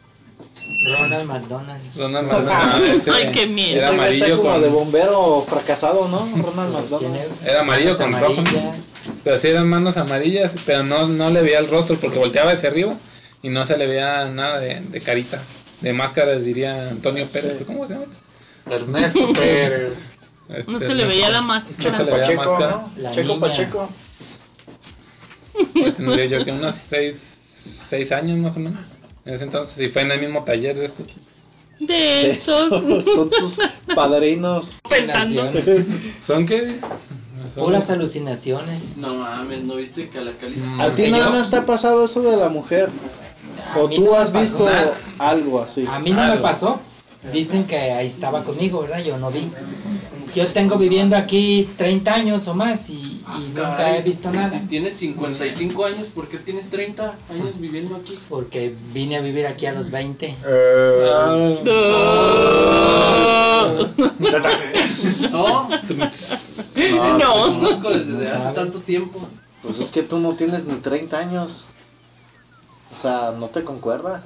Ronald McDonald. Ronald McDonald. Ay, qué miedo. Era está amarillo como con. de bombero fracasado, ¿no? Ronald McDonald. Era amarillo con rojo. ¿no? Pero sí eran manos amarillas, pero no, no le veía el rostro porque volteaba hacia arriba y no se le veía nada de, de carita. De máscara diría Antonio Pérez. Sí. ¿Cómo se llama? Ernesto Pérez. Este, No se le veía la No máscara. se le veía Pacheco, máscara. ¿no? La Checo niña. Pacheco. Pues tendría yo que unos 6 seis años más o menos. En ese entonces, y fue en el mismo taller de estos. De estos. Son tus padrinos. Pensando. ¿Son qué? Puras alucinaciones. No mames, ¿no viste que a la Cali? ¿A ti nada más te ha pasado eso de la mujer? A ¿O tú no has visto nada. algo así? A mí no me pasó. Dicen que ahí estaba conmigo, ¿verdad? Yo no vi. Yo tengo viviendo aquí 30 años o más y, y nunca Caray, he visto nada. Si tienes 55 años, ¿por qué tienes 30 años viviendo aquí? Porque vine a vivir aquí a los 20. Eh, No, No. te conozco desde No hace sabes. tanto tiempo. Pues es que tú no tienes ni 30 años. O sea, no te concuerda.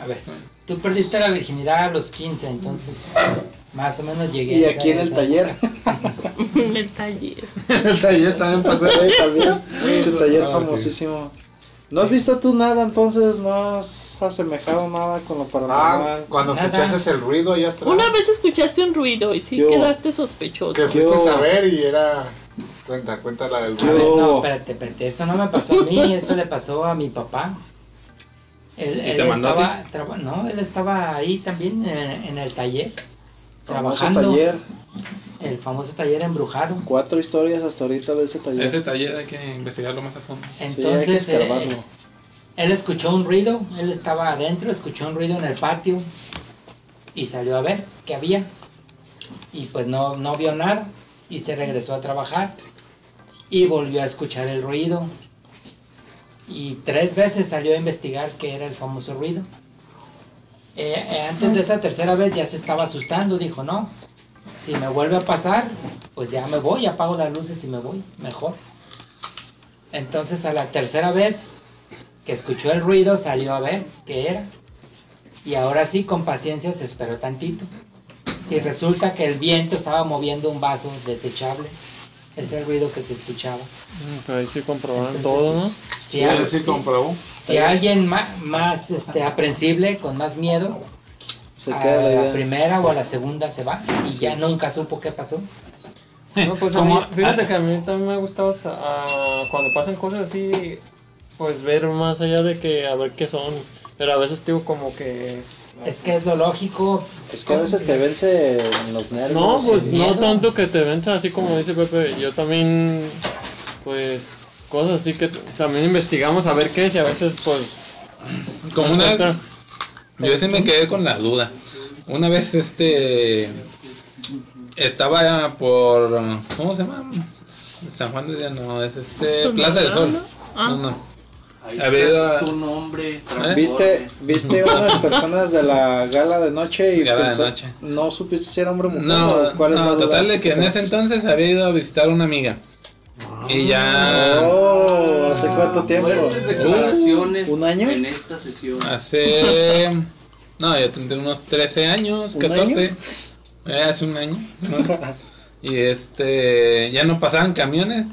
A ver, tú perdiste la virginidad a los 15, entonces más o menos llegué. Y a aquí en el taller. En el taller. el taller también pasó. Sí, también. Ese taller Ah, sí. famosísimo. ¿No has visto tú nada entonces? ¿No has asemejado nada con lo ah, paranormal? cuando Nada. escuchaste el ruido allá atrás. Una vez escuchaste un ruido y sí Yo- quedaste sospechoso. Que fuiste Yo- a ver y era. Cuenta, cuenta la del A ver, Yo- no, espérate, espérate, eso no me pasó a mí, eso le pasó a mi papá. Él, ¿Y él estaba, traba- no, él estaba ahí también en, en el taller, Famoso trabajando, taller. el famoso taller embrujado. Cuatro historias hasta ahorita de ese taller. Ese taller hay que investigarlo más a fondo. Sí, hay que Entonces, eh, escarbarlo. él escuchó un ruido, él estaba adentro, escuchó un ruido en el patio y salió a ver qué había. Y pues no, no vio nada y se regresó a trabajar y volvió a escuchar el ruido. Y tres veces salió a investigar qué era el famoso ruido. Eh, eh, antes de esa tercera vez ya se estaba asustando, dijo, no, si me vuelve a pasar, pues ya me voy, apago las luces y me voy, mejor. Entonces a la tercera vez que escuchó el ruido salió a ver qué era. Y ahora sí, con paciencia se esperó tantito. Y resulta que el viento estaba moviendo un vaso desechable. Es el ruido que se escuchaba. Mm, Ahí sí comprobaron Entonces, todo, ¿no? Si, Sí, al- sí si- comprobó. si alguien más, este, aprensible, con más miedo, Se a queda la primera o a la segunda se va y ya nunca supo qué pasó. No, pues a mí, fíjate que a mí también me ha gustado cuando pasan cosas así, pues ver más allá de que a ver qué son. Pero a veces digo como que... Es que es lo lógico. Es que a veces te vence en los nervios. No, pues no miedo. tanto que te venza así como dice Pepe. Yo también, pues, cosas así que también investigamos a ver qué es y a veces, pues... Como una Yo sí me quedé con la duda. Una vez este estaba por ¿cómo se llama? San Juan de Dios, no, es este Plaza del Sol. Ah. No, no. Ahí Había ido a- tu nombre, ¿Viste, viste a unas personas de la gala de noche y Gala de pensó- noche. no supiste si era hombre o mujer No, cuál es la no, duda? total de que en ese entonces había ido a visitar a una amiga. Y ya Oh, ¿hace cuánto tiempo? Fuertes declaraciones ¿Un año? en esta sesión. hace no, yo tendré unos 13 años, ¿Un 14. Eh, hace un año. ¿no? y este ya no pasaban camiones.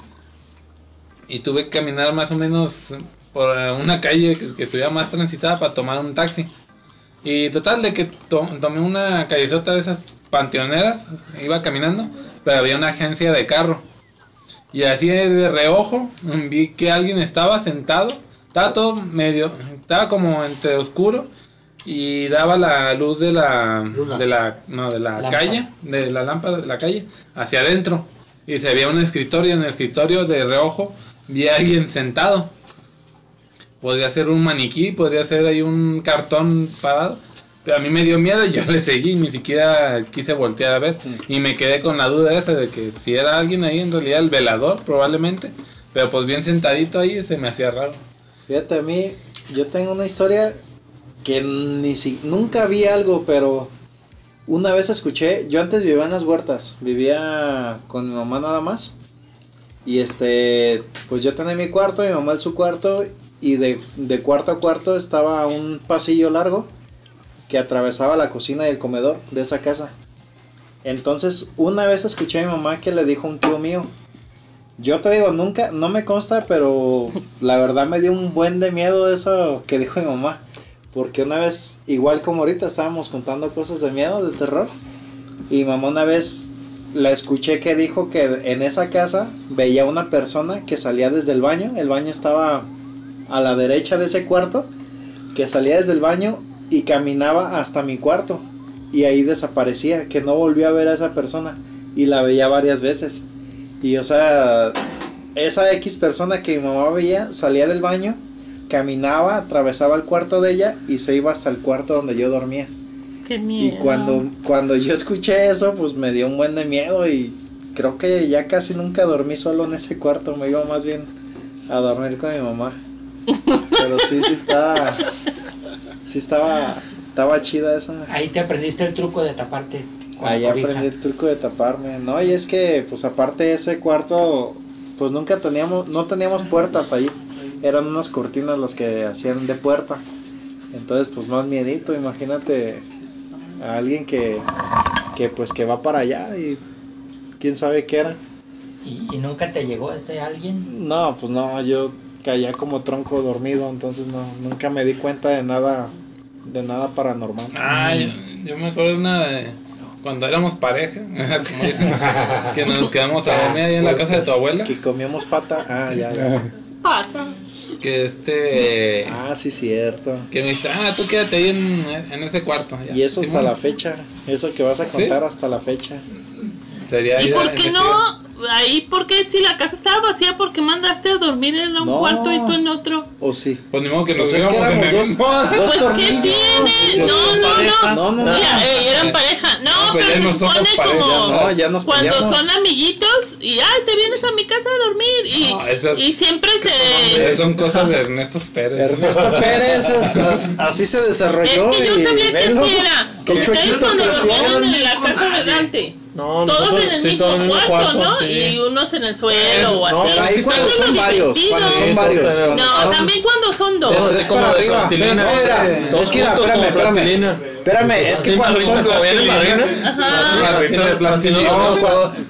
Y tuve que caminar más o menos por una calle que, que estuviera más transitada para tomar un taxi. Y total de que to- tomé una callezota de esas panteoneras, iba caminando, pero había una agencia de carro. Y así de reojo vi que alguien estaba sentado, estaba todo medio, estaba como entre oscuro y daba la luz de la de la no de la calle, de la lámpara de la calle hacia adentro y se veía un escritorio en el escritorio de reojo vi a alguien sentado. Podría ser un maniquí, podría ser ahí un cartón parado. Pero a mí me dio miedo y yo le seguí, ni siquiera quise voltear a ver. Y me quedé con la duda esa de que si era alguien ahí, en realidad el velador probablemente. Pero pues bien sentadito ahí se me hacía raro. Fíjate, a mí, yo tengo una historia que ni si, nunca vi algo, pero una vez escuché, yo antes vivía en las huertas, vivía con mi mamá nada más. Y este, pues yo tenía mi cuarto, mi mamá en su cuarto, y de, de cuarto a cuarto estaba un pasillo largo. que atravesaba la cocina y el comedor de esa casa. Entonces, una vez escuché a mi mamá que le dijo a un tío mío. Yo te digo, nunca, no me consta, pero la verdad me dio un buen de miedo eso que dijo mi mamá. Porque una vez, igual como ahorita, estábamos contando cosas de miedo, de terror. Y mamá una vez la escuché que dijo que en esa casa veía una persona que salía desde el baño. El baño estaba a la derecha de ese cuarto. Que salía desde el baño y caminaba hasta mi cuarto. Y ahí desaparecía. Que no volvió a ver a esa persona. Y la veía varias veces. Y o sea, esa X persona que mi mamá veía salía del baño, caminaba, atravesaba el cuarto de ella y se iba hasta el cuarto donde yo dormía. Qué Y miedo. cuando, cuando yo escuché eso, pues me dio un buen de miedo y creo que ya casi nunca dormí solo en ese cuarto, me iba más bien a dormir con mi mamá. Pero sí, sí estaba, sí estaba, estaba chida esa. Ahí te aprendiste el truco de taparte. Ahí cobija. aprendí el truco de taparme. No, y es que, pues aparte de ese cuarto, pues nunca teníamos, no teníamos puertas ahí. Eran unas cortinas las que hacían de puerta. Entonces, pues más miedito, imagínate a alguien que, que pues que va para allá y quién sabe qué era. ¿Y, y nunca te llegó ese alguien? No, pues no, yo caía como tronco dormido, entonces no, nunca me di cuenta de nada, de nada paranormal. Ah, yo, yo me acuerdo una de cuando éramos pareja, como dicen, que nos quedamos a dormir ahí en la casa de tu abuela. Que comíamos pata, ah, ya, ya. Pata. Que este. Ah, sí, cierto. Que me dice, ah, tú quédate ahí en, en ese cuarto. Ya. Y eso hasta la fecha, eso que vas a contar hasta la fecha. Sería ¿Y por qué no? Ahí, ¿por qué si la casa estaba vacía? ¿Por qué mandaste dormir en un No. cuarto y tú en otro? ¿O sí? Pues ni modo que nos Pues es que éramos el dos, mismo. dos Pues, ¿qué tiene? No, no, no. No, no, no. Mira, eh, eran pareja. No, No, pero pero se supone pareja, como no, ya nos cuando peleamos. son amiguitos y ay, te vienes a mi casa a dormir y, No, esas- y siempre se Son cosas de Ernesto Pérez. Ernesto Pérez, es- as- así se es desarrolló que yo y sabía que velo. sí era. Qué Ustedes chuequito cuando creció. dormían en la casa de Dante. No, Todos nosotros en el sí, mismo todos en el cuarto, ¿no? sí. Y unos en el suelo o No, así. Pero ahí cuando son varios, divertido. cuando Sí, son varios. entonces, cuando No, son- también cuando son de dos. tres como para arriba. plastilina. No, era- Dos es que era, espérame, espérame. Espérame, es que cuando son. No,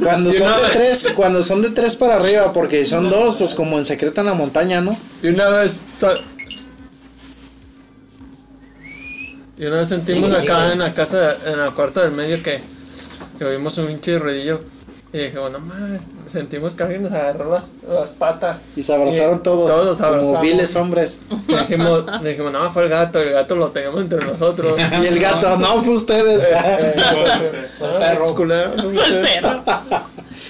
cuando son de tres, cuando son de tres para arriba, porque son dos, pues como en secreto en la montaña, ¿no? Y una vez. Y una vez sentimos Sí, acá sí. en la casa, en la cuarta del medio que, que oímos un pinche ruidillo. Y dije, bueno, mames, sentimos que alguien nos agarró las, las patas. Y se abrazaron Y todos, todos como viles hombres. Y dijimos, dijimos, no, fue el gato, el gato lo teníamos entre nosotros. Y el gato, no, fue ustedes. Fue el perro. El perro.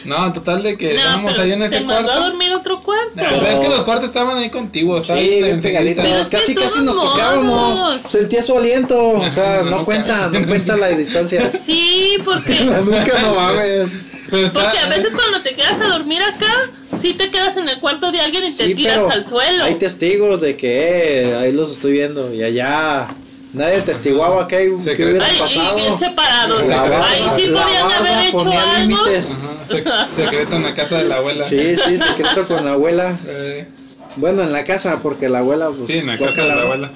No, total de que No, estábamos ahí en te ese mandó a cuarto. dormir a otro cuarto. Pero es que los cuartos estaban ahí contiguos. estaban Sí, bien pegaditos. es que Casi, casi nos tocábamos. modos. Sentía su aliento. O sea, no cuenta, no cuenta la distancia. Sí, porque Nunca no mames. Porque a veces cuando te quedas a dormir acá, sí te quedas en el cuarto de alguien y te tiras pero al suelo. Hay testigos de que eh, ahí los estoy viendo. Y allá nadie testiguaba que, hay- que Secreto. hubiera Ay, y pasado. bien separados. La Ahí sí la podían haber hecho algo. límites. Ajá, sec- secreto en la casa de la abuela. Sí, sí, secreto con la abuela. Eh, Bueno, en la casa, porque la abuela, pues. sí, en la casa de la abuela.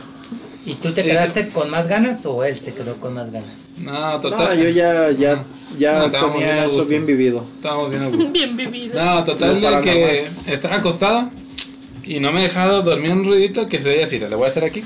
¿Y tú te quedaste con más ganas o él se quedó con más ganas? No, No, total. yo ya, ya, ya No, tenía eso bien vivido. Estábamos bien a gusto. Bien vivido. No, total de que estaba acostado y no me dejaba dormir un ruidito que se veía así. Le voy a hacer aquí.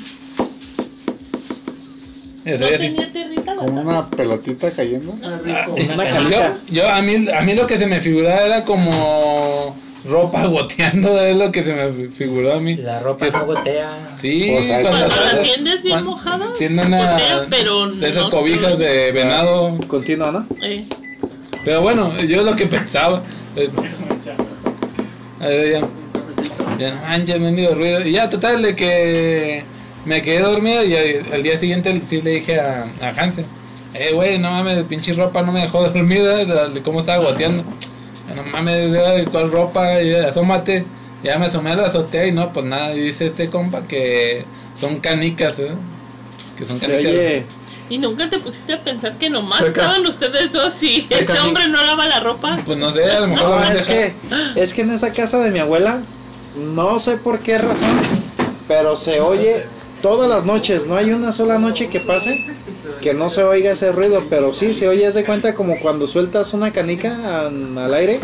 No tenía Como una pelotita cayendo. Ah, Una Yo, a mí a mí lo que se me figuraba era como ropa goteando, es lo que se me figuró a mí. La ropa no gotea. Sí, O sea, cuando, Cuando la tiendes bien mojada, tiene una gotea, pero de esas no cobijas sé. de venado. Continúa, ¿no? Eh, Pero bueno, yo lo que pensaba. eh, ahí ya, ya mendigo ruido. Y ya, total, de que me quedé dormido y al día siguiente sí le dije a, a Hansen: Eh, güey, no mames, pinche ropa no me dejó eh, de cómo estaba goteando. No mames, eh, ¿cuál ropa? Y, asómate. Ya me asomé a la azotea y no, pues nada. Y dice este compa que son canicas, ¿eh? Que son canicas. oye. y nunca te pusiste a pensar que nomás Cerca. estaban ustedes dos y este hombre no lava la ropa. Pues no sé, a lo mejor No, es que, es que en esa casa de mi abuela, no sé por qué razón, pero se oye todas las noches, no hay una sola noche que pase que no se oiga ese ruido, pero sí se oye, haz de cuenta como cuando sueltas una canica al aire,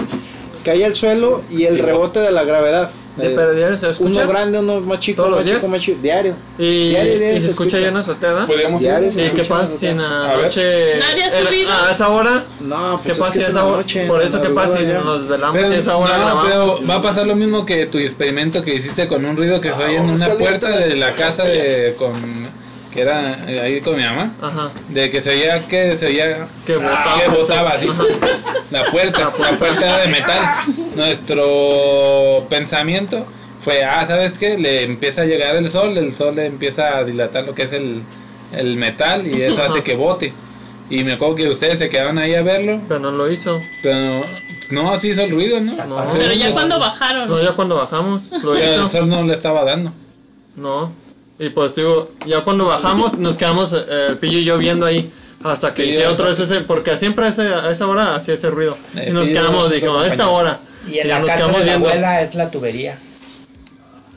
cae al suelo y el rebote de la gravedad. De Eh, pero diario se escucha. uno grande, uno más chico, ¿Todos los más chico, más chico, diario. Y, Diario, diario y se, escucha ya en la azotea. Podríamos ir. Diario se ¿Y qué pasa si en la noche... Nadie ha subido. A esa hora... No, ¿Qué pues es pasa que si es a en esa la hora? noche. Por eso que pasa si nos velamos y a esa hora no, grabamos. pero va a pasar lo mismo que tu experimento que hiciste con un ruido que se oye en una puerta de la casa de con que era eh, ahí con mi mamá, Ajá. de que se oía que se oía Que botaba. que botaba así la puerta, la puerta era de metal. Nuestro pensamiento fue, ah, ¿sabes qué? Le empieza a llegar el sol, el sol le empieza a dilatar lo que es el, el metal y eso hace que bote. Y me acuerdo que ustedes se quedaban ahí a verlo, Pero no lo hizo. pero no, sí hizo el ruido, ¿no? Pero ya cuando bajaron. No, ya cuando bajamos, lo Pero el sol no le estaba dando. No. Y pues digo, ya cuando bajamos nos quedamos eh, el pillo y yo viendo ahí hasta que hiciera otra vez ese, porque siempre a, ese- a esa hora hacía ese ruido. Eh, y nos quedamos, dijimos, a esta hora. Y en ya la nos casa quedamos de la viendo. abuela es la tubería.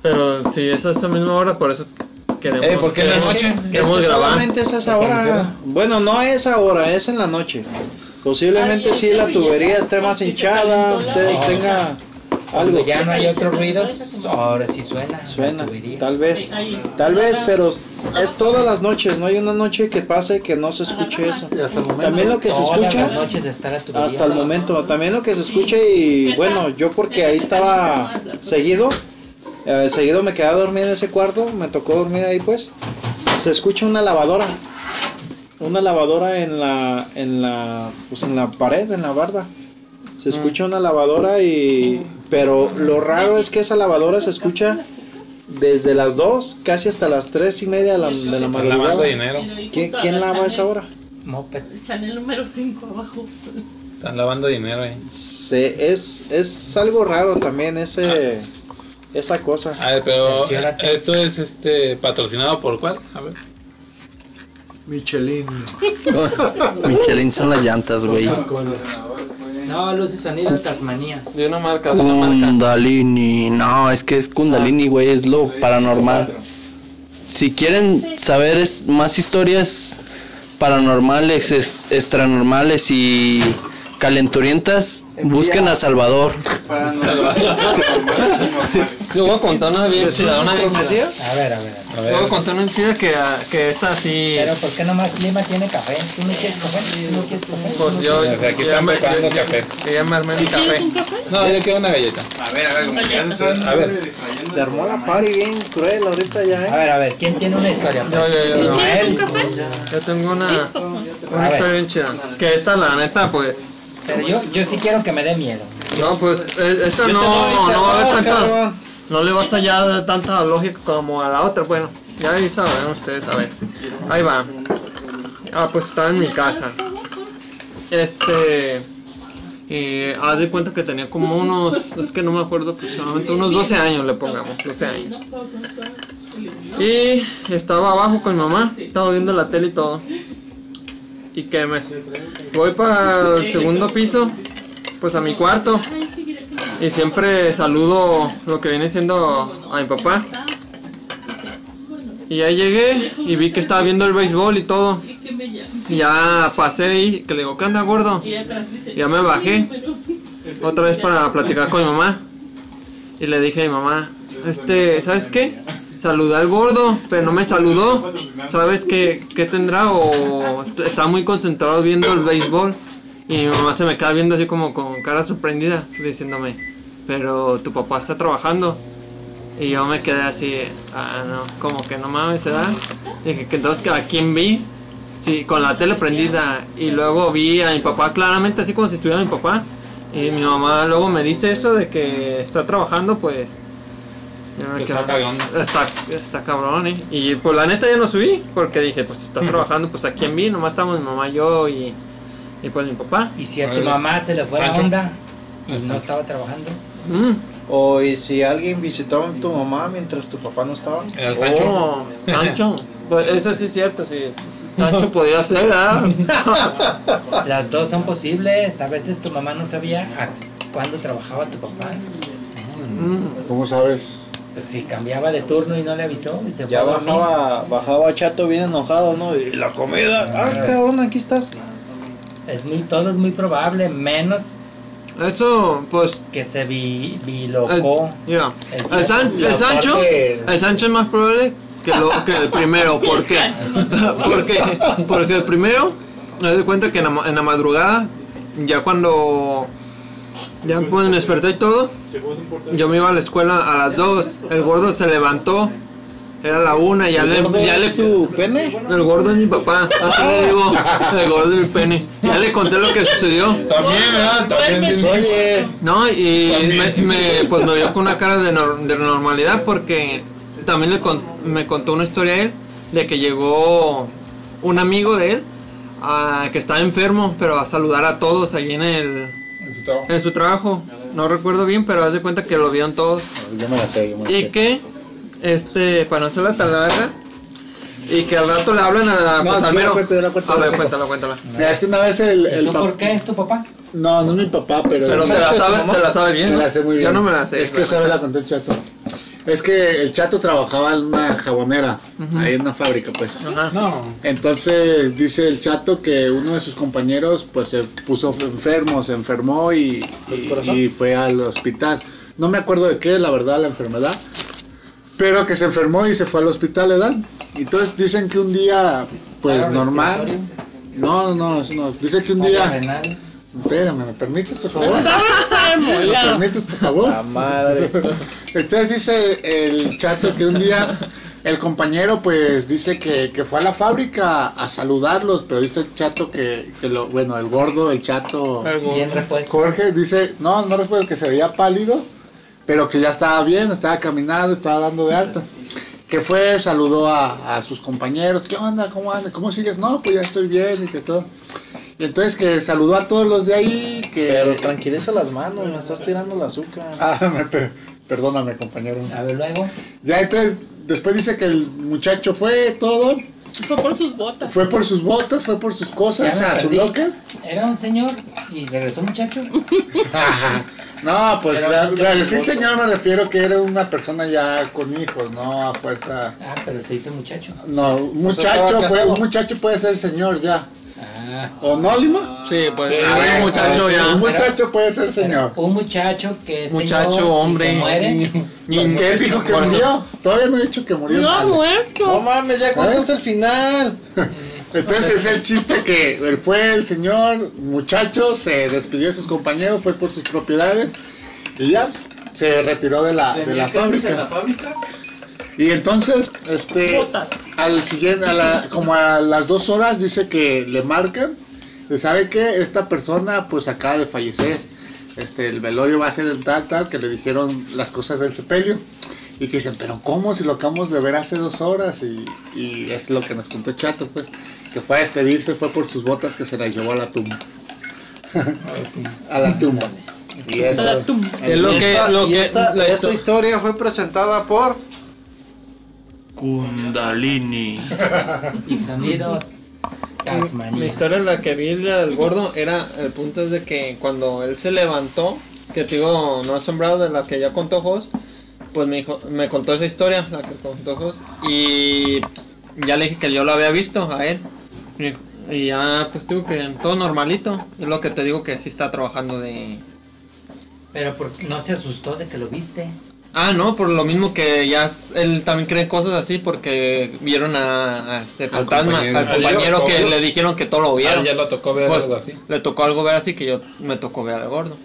Pero si es a esta misma hora, por eso queremos, Eh, ¿por qué en la queremos- noche? Es que queremos grabar. solamente es esa Porque funciona. hora. Bueno, no es esa hora, es en la noche. Posiblemente sí la qué tubería esté más hinchada, tenga algo. ya no hay otros ruidos, ahora sí suena. Suena, tal vez, tal vez, pero es todas las noches, no hay una noche que pase que no se escuche eso. Y hasta el momento. También lo que se escucha, hasta el momento, también lo que se escucha y bueno, yo porque ahí estaba seguido, eh, seguido me quedé a dormir en ese cuarto, me tocó dormir ahí pues, se escucha una lavadora, una lavadora en la, en la, pues en la pared, en la barda. Se escucha una lavadora y, pero lo raro es que esa lavadora se escucha desde las 2 casi hasta las 3 y media de la, de la Están madrugada. lavando dinero. ¿Quién, quién lava a esa hora? Moped. El Chanel número 5 abajo. Están lavando dinero ahí. Se, es, es algo raro también ese, esa cosa. A ver, pero esto es este patrocinado por cuál? A ver. Michelin. Michelin son las llantas, güey. No, luz y sonido, Tasmanía. De una marca, de una marca. Kundalini. No, es que es Kundalini, güey, es lo paranormal. Si quieren saber es, más historias paranormales, es- extranormales y calenturientas, busquen a Salvador. Yo voy a contar una bien chida, una bien. A ver, a ver. A a ver. contar una chida que, ah, que esta sí... Pero ¿por qué nomás Lima tiene café? ¿Tú no quieres café? ¿Tú no quieres café? Pues yo, O sea, aquí están me- preparando café. yo ya me armé mi ¿Quieres café. un café? No, yo quiero una galleta. A ver, a ver, como que A ver. Se armó la party bien cruel ahorita ya, A ¿eh? ver, a ver, ¿quién tiene una historia? Yo, yo, yo, yo. Ismael. ¿Quieres un café? Yo tengo una, una A ver. historia bien chida. Que esta, la neta, pues... Pero yo, yo sí quiero que me dé miedo. No, pues eh, esta no, no va a haber tanta... No le vas allá de tanta lógica como a la otra, bueno, ya ahí saben ustedes, a ver. Ahí va. Ah, pues estaba en mi casa. Este. Y haz de cuenta que tenía como unos. Es que no me acuerdo aproximadamente, unos 12 años le pongamos, 12 años. Y estaba abajo con mi mamá, estaba viendo la tele y todo. Y que me. Voy para el segundo piso, pues a mi cuarto. Y siempre saludo lo que viene siendo a mi papá. Y ya llegué y vi que estaba viendo el béisbol y todo. Y ya pasé y que le digo, ¿qué onda gordo? Ya me bajé. Otra vez para platicar con mi mamá. Y le dije a mi mamá, este, ¿sabes qué? Saludé al gordo, pero no me saludó. ¿Sabes qué, qué tendrá? O est- está muy concentrado viendo el béisbol. Y mi mamá se me queda viendo así como con cara sorprendida, diciéndome, pero tu papá está trabajando. Y yo me quedé así, ah, no, como que no mames, ¿verdad? Dije que entonces, ¿a quién vi? Sí, con la tele prendida. Y luego vi a mi papá claramente, así como si estuviera mi papá. Y mi mamá luego me dice eso de que está trabajando, pues. yo Que está cagón. Está, está cabrón, ¿eh? Y pues la neta ya no subí, porque dije, pues está trabajando, pues a quién vi, nomás estamos mi mamá, yo y, y pues mi papá. Y si a tu mamá se le fue la onda y no estaba trabajando. Mm. O y si alguien visitaba a tu mamá mientras tu papá no estaba. El Sancho. Oh, Sancho. Pues eso sí es cierto, sí. Sancho podría ser, ¿verdad? Las dos son posibles. A veces tu mamá no sabía a cuándo trabajaba tu papá. Mm. ¿Cómo sabes? Pues si cambiaba de turno y no le avisó. Y se fue Ya bajaba, bajaba Chato bien enojado, ¿no? Y la comida, ah, cabrón, aquí estás. Es muy, todo es muy probable, menos Eso, pues. que se vi, bilocó. El, mira, El el. San- Sancho, el Sancho es más probable que, lo, que el primero. ¿Por qué? Porque, porque el primero, me doy cuenta que en la, ma- en la madrugada, ya cuando ya pues, me desperté y todo, yo me iba a la escuela a las 2. El gordo se levantó, era la una, ya ¿El le. Ya es le tu pene? el gordo es mi papá, así le digo, el gordo es mi pene. Ya le conté lo que sucedió. También, ¿verdad? También. Oye, No, y me, me- pues me vio con una cara de, nor- de normalidad porque también le con- me contó una historia a él de que llegó un amigo de él ah, que estaba enfermo, pero a saludar a todos allí en el en su trabajo. No recuerdo bien, pero haz de cuenta que lo vieron todos. yo me la sé, yo me la Y sé. que, este, para no hacerla tan larga, y que al rato le hablan a la No, pues, A ver, cuéntala, cuéntala. Mira, es que una vez el, el ¿Tú pap- por qué es tu papá? No, no es mi papá, pero... Pero se la sabe, se la sabe bien. ¿no? la sé muy bien. Yo no me la sé. Es que sabe la conté el chato. Es que el chato trabajaba en una jabonera, ahí en una fábrica, pues. Ajá. No, Entonces dice el chato que uno de sus compañeros pues se puso enfermo, se enfermó y, y- y fue al hospital. No me acuerdo de qué, la verdad, la enfermedad. Pero que se enfermó y se fue al hospital, ¿verdad? Entonces dicen que un día, pues Claro, normal. No, no, eso no. Dice que un día... renal. Espérame, ¿me permites, por favor? ¿Me permites, por favor? La madre. Entonces dice el chato que un día el compañero pues dice que, que fue a la fábrica a saludarlos, pero dice el chato que, que lo, bueno, el gordo, el chato, Bien. Jorge dice, no, no recuerdo que se veía pálido, pero que ya estaba bien, estaba caminando, estaba dando de alta. Que fue, saludó a, a sus compañeros, ¿qué onda? ¿Cómo andas? ¿Cómo sigues? No, pues ya estoy bien y que todo. Y entonces que saludó a todos los de ahí, que... Pero tranquiliza las manos, me estás tirando el azúcar. Ah, me per- perdóname, compañero. A ver, luego. Ya entonces, después dice que el muchacho fue todo, Fue por sus botas. fue por sus botas, fue por sus cosas, a. Era un señor y regresó muchacho. no, pues la- la- señor, me refiero que era una persona ya con hijos, no a fuerza. Ah, pero se hizo muchacho. No, muchacho, puede, un muchacho puede ser señor ya. Ah. ¿O no, Lima? Sí, pues Sí, bueno, muchacho ya. Un muchacho puede ser señor. Un muchacho que es Muchacho, señor y hombre. que muere. Ni- ¿Quién dijo que murió? Todavía no he dicho que murió. No ha Vale. No muerto. mames, ya contaste el final. Entonces es el chiste que él fue el señor muchacho, se despidió de sus compañeros, fue por sus propiedades y ya se retiró de la, de la fábrica. fábrica? Y entonces, este, al siguiente, a la- como a las dos horas dice que le marcan, se sabe que esta persona pues acaba de fallecer. Este, el velorio va a ser el tal, tal, que le dijeron las cosas del sepelio. Y que dicen, pero ¿cómo si lo acabamos de ver hace dos horas? Y, y es lo que nos contó Chato, pues, que fue a despedirse, fue por sus botas que se las llevó a la tumba. a la tumba. Y eso, A la tumba. Es lo Y que, esta, lo y que, esta- la esta histo- historia fue presentada por Kundalini. Y sonido La Tasmania. historia en la que vi del gordo era el punto es de que cuando él se levantó, que te digo, no asombrado de la que ya contó Jos, pues me, dijo, me contó esa historia, la que contó Jos, y ya le dije que yo lo había visto a él. Y, y ya, pues digo que todo normalito. Es lo que te digo que sí está trabajando de. Pero por- no se asustó de que lo viste. Ah, no, por lo mismo que ya él también cree cosas así porque vieron a, a este fantasma, compañero. al compañero que le dijeron que todo lo vieron. Ah, ya lo tocó ver Pues, algo así. Le tocó algo ver así que yo me tocó ver al gordo.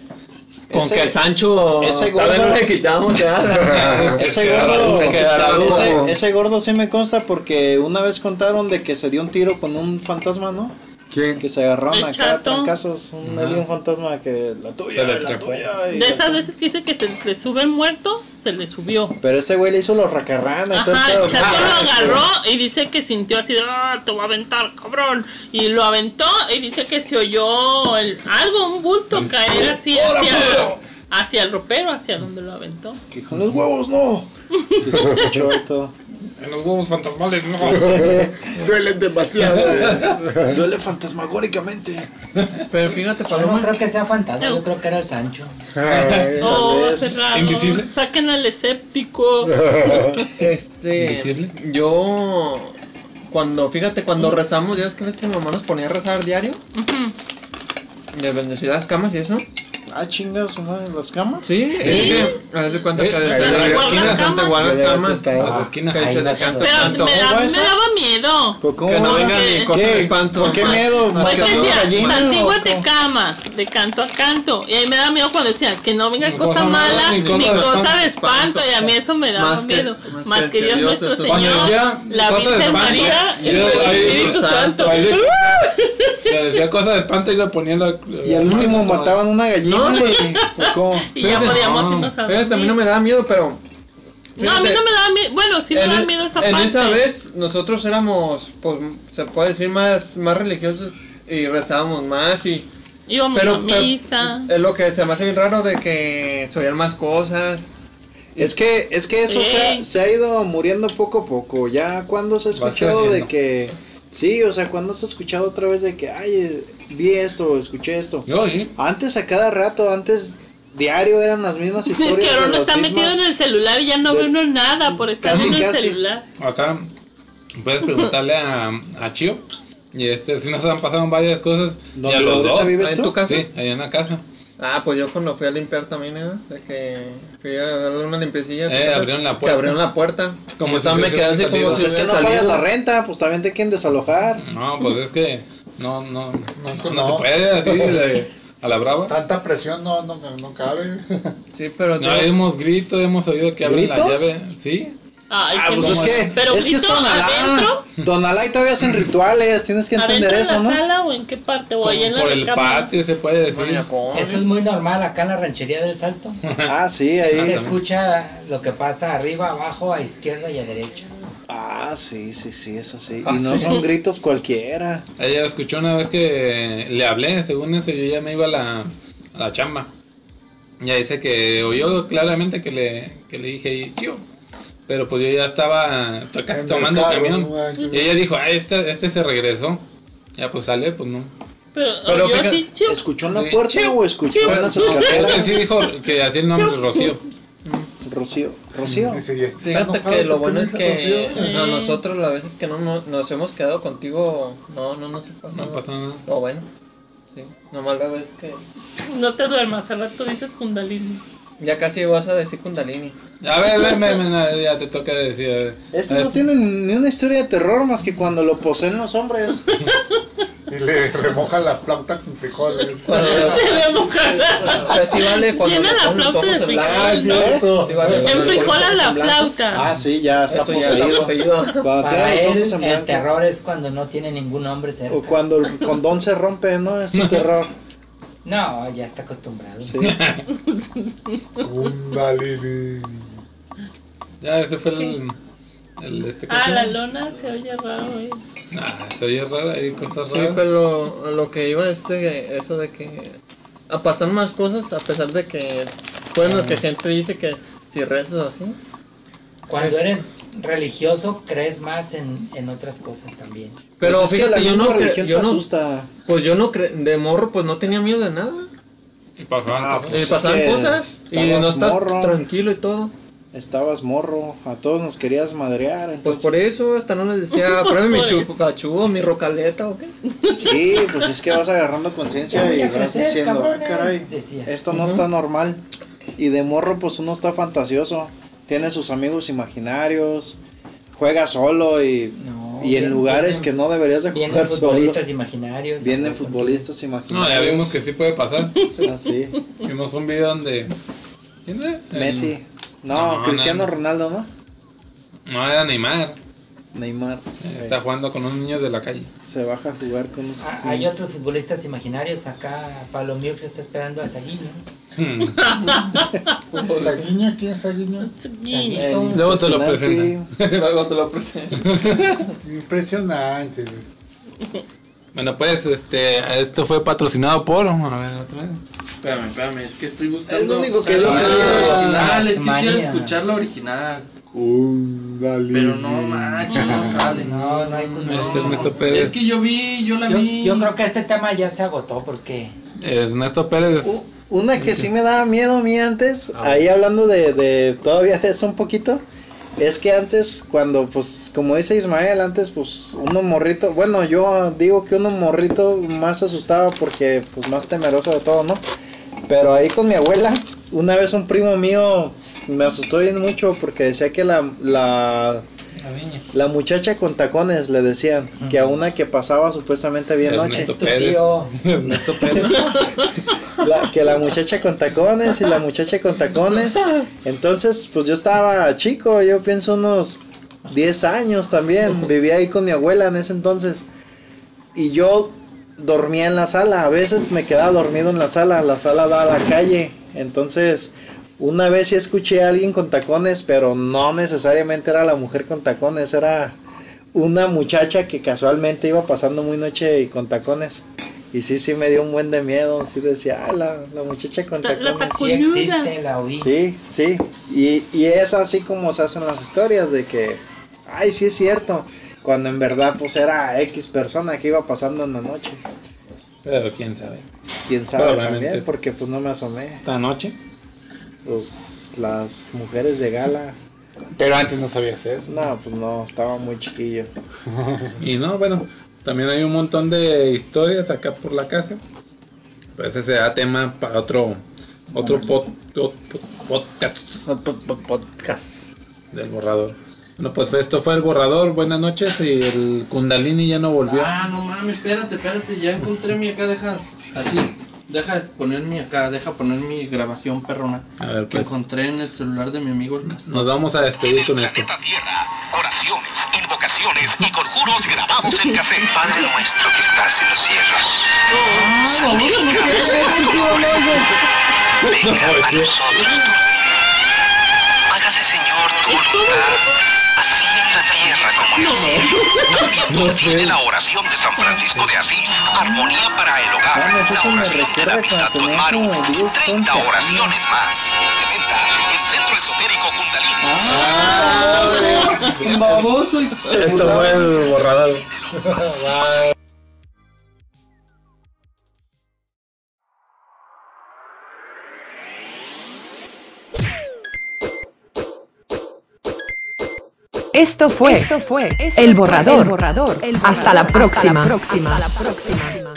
Con Ese- que el Sancho ese gordo- no le quitamos ya. Ese gordo, ese, ese gordo sí me consta porque una vez contaron de que se dio un tiro con un fantasma, ¿no? ¿Quién? Que se agarraron El acá chato. trancazos, un alien fantasma que la tuya, la tuya. y- De esas veces que dice que se le sube el muerto, se le subió. Pero este güey le hizo los racarrana y todo el Ajá, pedo. el chato lo Ah, agarró y dice que sintió así de, ah, te voy a aventar, cabrón. Y lo aventó y dice que se oyó el, algo, un bulto caer así hacia, hacia el ropero, hacia donde lo aventó. Que con los huevos no. Que se escuchó y todo. En los huevos fantasmales, no. Duelen demasiado. Duele fantasmagóricamente. Pero fíjate, Yo no Paloma. creo que sea fantasma, yo creo que era el Sancho. Oh, vez. cerrado. Invisible. Saquen al escéptico. Este. Invisible. Yo. Cuando, fíjate, cuando rezamos, ya ves que ves que mi mamá nos ponía a rezar diario. Ujú. De bendecir las camas y eso. Ah, chingados, ¿no? ¿En las camas? Sí, es que. Haz de cuenta que Es- desde ahí las esquinas son te guardan camas. Las esquinas. Ahí se a Pero canto. me, daba miedo. ¿Pero cómo Que no vas a- vengan ni cosas de espanto. ¿Por qué miedo? Más que ¿Matan todo- una decía, gallina? santigua o de cama, de canto a canto. Y a mí me da miedo cuando decían que no venga cosa mala, ni cosa de espanto. Y a mí eso me daba miedo. más que Dios nuestro Señor, la Virgen María y el ahí- Espíritu Santo. Le- decía cosas de espanto y le ponía la. Y al último mataban una gallina. No, y- ¿o cómo? Y ya podíamos no, irnos a Fíjate, a mí no me daba miedo, pero. No, a mí fíjate, no me daba miedo. Bueno, sí me en, daba e- miedo esa en parte. esa vez nosotros éramos, pues, se puede decir más, más religiosos y rezábamos más y Íbamos pero, a pero misa. es lo que se me hace bien raro de que se oían más cosas. Es que, es que eso se ha, Ey. se ha ido muriendo poco a poco. Ya cuando se ha Va escuchado de que. Sí, o sea, cuando se ha escuchado otra vez de que, ay, vi esto, escuché esto. Yo, sí. Antes a cada rato, antes diario eran las mismas Es que historias. ahora de uno está metido mismas- en el celular y ya no de- ve uno nada por estar Casi, en el casi. celular. Acá puedes preguntarle a, a Chio. Y este, si nos han pasado varias cosas. Y ¿Dónde a los ahorita dos. vives ¿En tú? tu casa? Sí, allá en la casa. Ah, pues yo cuando fui a limpiar también, ¿eh? De que fui a darle una limpiecilla. Eh, abrieron la Que puerta. abrieron la puerta. Como si se me quedé así como si Pues es que no pagas la renta, pues también te quieren desalojar. No, pues es que no, no, no, no, no. se puede así de, a la brava. Tanta presión no, no, no cabe. Sí, pero No, hemos grito, hemos oído que abren la llave. Sí, Ay, Ah, pues es que, Pero es que es grito Tonalá. adentro, Tonalá y todavía hacen rituales, tienes que adentro entender en eso, la ¿no? sala o en qué parte o ahí en la por el patio se puede decir. Eso es muy normal acá en la ranchería del Salto. Ah, sí, Se ahí. escucha lo que pasa arriba, abajo, a izquierda y a derecha. Ah, sí, sí, sí, eso sí. Ah, Y no sí. son gritos cualquiera. Ella escuchó una vez que le hablé, según eso yo ya me iba a la, a la chamba. Ya dice que oyó claramente que le, que le dije, "Y, tío, pero pues yo ya estaba to- casi tomando el carro, camión. Y ella dijo, ah, este, este se regresó. Ya pues sale, pues no. Pero, Pero yo fíjate- sí, chiu. ¿Escuchó en la Sí. puerta o escuchó en las Él escaleras? sí dijo que hacía el nombre Rocío. Rocío. Rocío. Dice, "Y está Fíjate que lo bueno es que Rocío". a nosotros las veces que no no- nos hemos quedado contigo, no, no nos pasa No nada. pasa nada. Lo bueno. Sí, nomás la vez que No te duermas, al rato dices Kundalini. Ya casi vas a decir Kundalini. A ver, ven, a ver, ya te toca decir. a ver. Este A no tiene ni una historia de terror más que cuando lo poseen los hombres. Y le remoja la flauta con frijoles. Cuando- Te voy a mojar. Pero sí vale cuando Llena le la flauta de frijoles. Ah, cierto. Sí vale, En le frijola la flauta. Ah, sí, ya está Eso ya está poseído. poseído. Cuando Para él, el terror es cuando no tiene ningún hombre cerca. O cuando el condón se rompe, ¿no? Es un terror. No, ya está acostumbrado. Sí. Kundalini. Ya, ese fue el. el este, ¿cómo Ah, la lona se oye raro, eh. Ah, se oye raro, hay cosas Sí, raras. pero a lo que iba este, eso de que a pasar más cosas a pesar de que bueno Ah. que gente dice que si rezas o así. Cuando eres religioso, crees más en, en otras cosas también. Pero Pues que fíjate, yo no, religión yo te no, asusta. pues yo no cre- de morro pues no tenía miedo de nada. Y pasaban Ah, cosas. Pues y es pasaban que cosas y estabas no estás morro. tranquilo y todo. Estabas morro, a todos nos querías madrear. Pues por eso hasta no les decía, pruebe mi por eso. chupacachú o mi rocaleta o qué. Sí, pues es que vas agarrando conciencia y vas diciendo, ah, cabrones", caray, decía. esto no está normal. Y de morro, pues uno está fantasioso. Tiene sus amigos imaginarios, juega solo y, No, y en vienen- lugares que no deberías de Vienen jugar solo. futbolistas imaginarios. Vienen futbolistas No, imaginarios. ya vimos que sí puede pasar. Así. Vimos un video donde. ¿Quién era? Messi. No, No, Cristiano no. Ronaldo, ¿no? No, era Neymar. Neymar. Eh, Está jugando con unos niños de la calle. Se baja a jugar con unos... Ah, hay otros futbolistas imaginarios. Acá Pablo Miux está esperando a Saguinho. Hmm. Pues la guiña, ¿quién es la guiña? El Luego te lo presentan. Luego te lo presento. Impresionante. Bueno, pues, este, esto fue patrocinado por. A ver, otra vez. Espérame, espérame, es que estoy buscando. Es lo único que dice. original, es que quiero escuchar la original. Pero no manches, no sale. No, no hay Este Ernesto Pérez. Es que yo vi, yo la Yo, vi. yo creo que este tema ya se agotó porque Ernesto Pérez. U- Una que sí me daba miedo a mí antes, ahí hablando de, de todavía de eso un poquito, es que antes cuando pues como dice Ismael, antes pues uno morrito, bueno yo digo que uno morrito más asustaba porque pues más temeroso de todo, ¿no? Pero ahí con mi abuela, una vez un primo mío me asustó bien mucho porque decía que la, la, la niña. la muchacha con tacones le decían que a una que pasaba supuestamente bien noche. Ernesto Pérez. tío. Ernesto Pérez. La- que la muchacha con tacones y la muchacha con tacones. Entonces, pues yo estaba chico, yo pienso unos 10 años también. Vivía ahí con mi abuela en ese entonces. Y yo dormía en la sala. A veces me quedaba dormido en la sala. La sala da a la calle. Entonces, una vez sí escuché a alguien con tacones, pero no necesariamente era la mujer con tacones. Era una muchacha que casualmente iba pasando muy noche y con tacones. Y sí, sí me dio un buen de miedo. Sí decía, ah, la, la muchacha con La- la tacones. Sí existe, la oí. Sí, sí. Y, y es así como se hacen las historias de que, ay, sí es cierto. Cuando en verdad pues era X persona que iba pasando en la noche. Pero quién sabe. Quién sabe también, porque pues no me asomé. Esta noche. Pues las mujeres de gala. Pero antes no sabías eso. No, pues no, estaba muy chiquillo. Y no, bueno, también hay un montón de historias acá por la casa. Pues ese será tema para otro otro pod- pod- pod- podcast Podcast. del borrador. Bueno, pues esto fue el borrador. Buenas noches y el Kundalini ya no volvió. Ah, no mames, espérate, espérate, ya encontré mi acá, deja. Así, deja poner mi acá, deja poner mi grabación perrona. A ver, Que pues encontré en el celular de mi amigo el nos vamos a despedir con esto. Oraciones, invocaciones y conjuros grabados en cassette. Padre nuestro que estás en los cielos. santificado Venga a nosotros tu reino. Hágase, Señor, tu voluntad, la tierra como en el cielo. También No contiene sé. la oración de San Francisco de Asís, armonía para el hogar, Mames, la eso me oración de la recuerda amistad cuando con tenía Maru, como 10, 11 30 años. oraciones más. De venta, el Centro Esotérico Kundalini. ¡Ah! ¡Baboso! y- Esto fue el borrador. Esto fue, Esto fue El Borrador. Hasta la próxima. Hasta la próxima.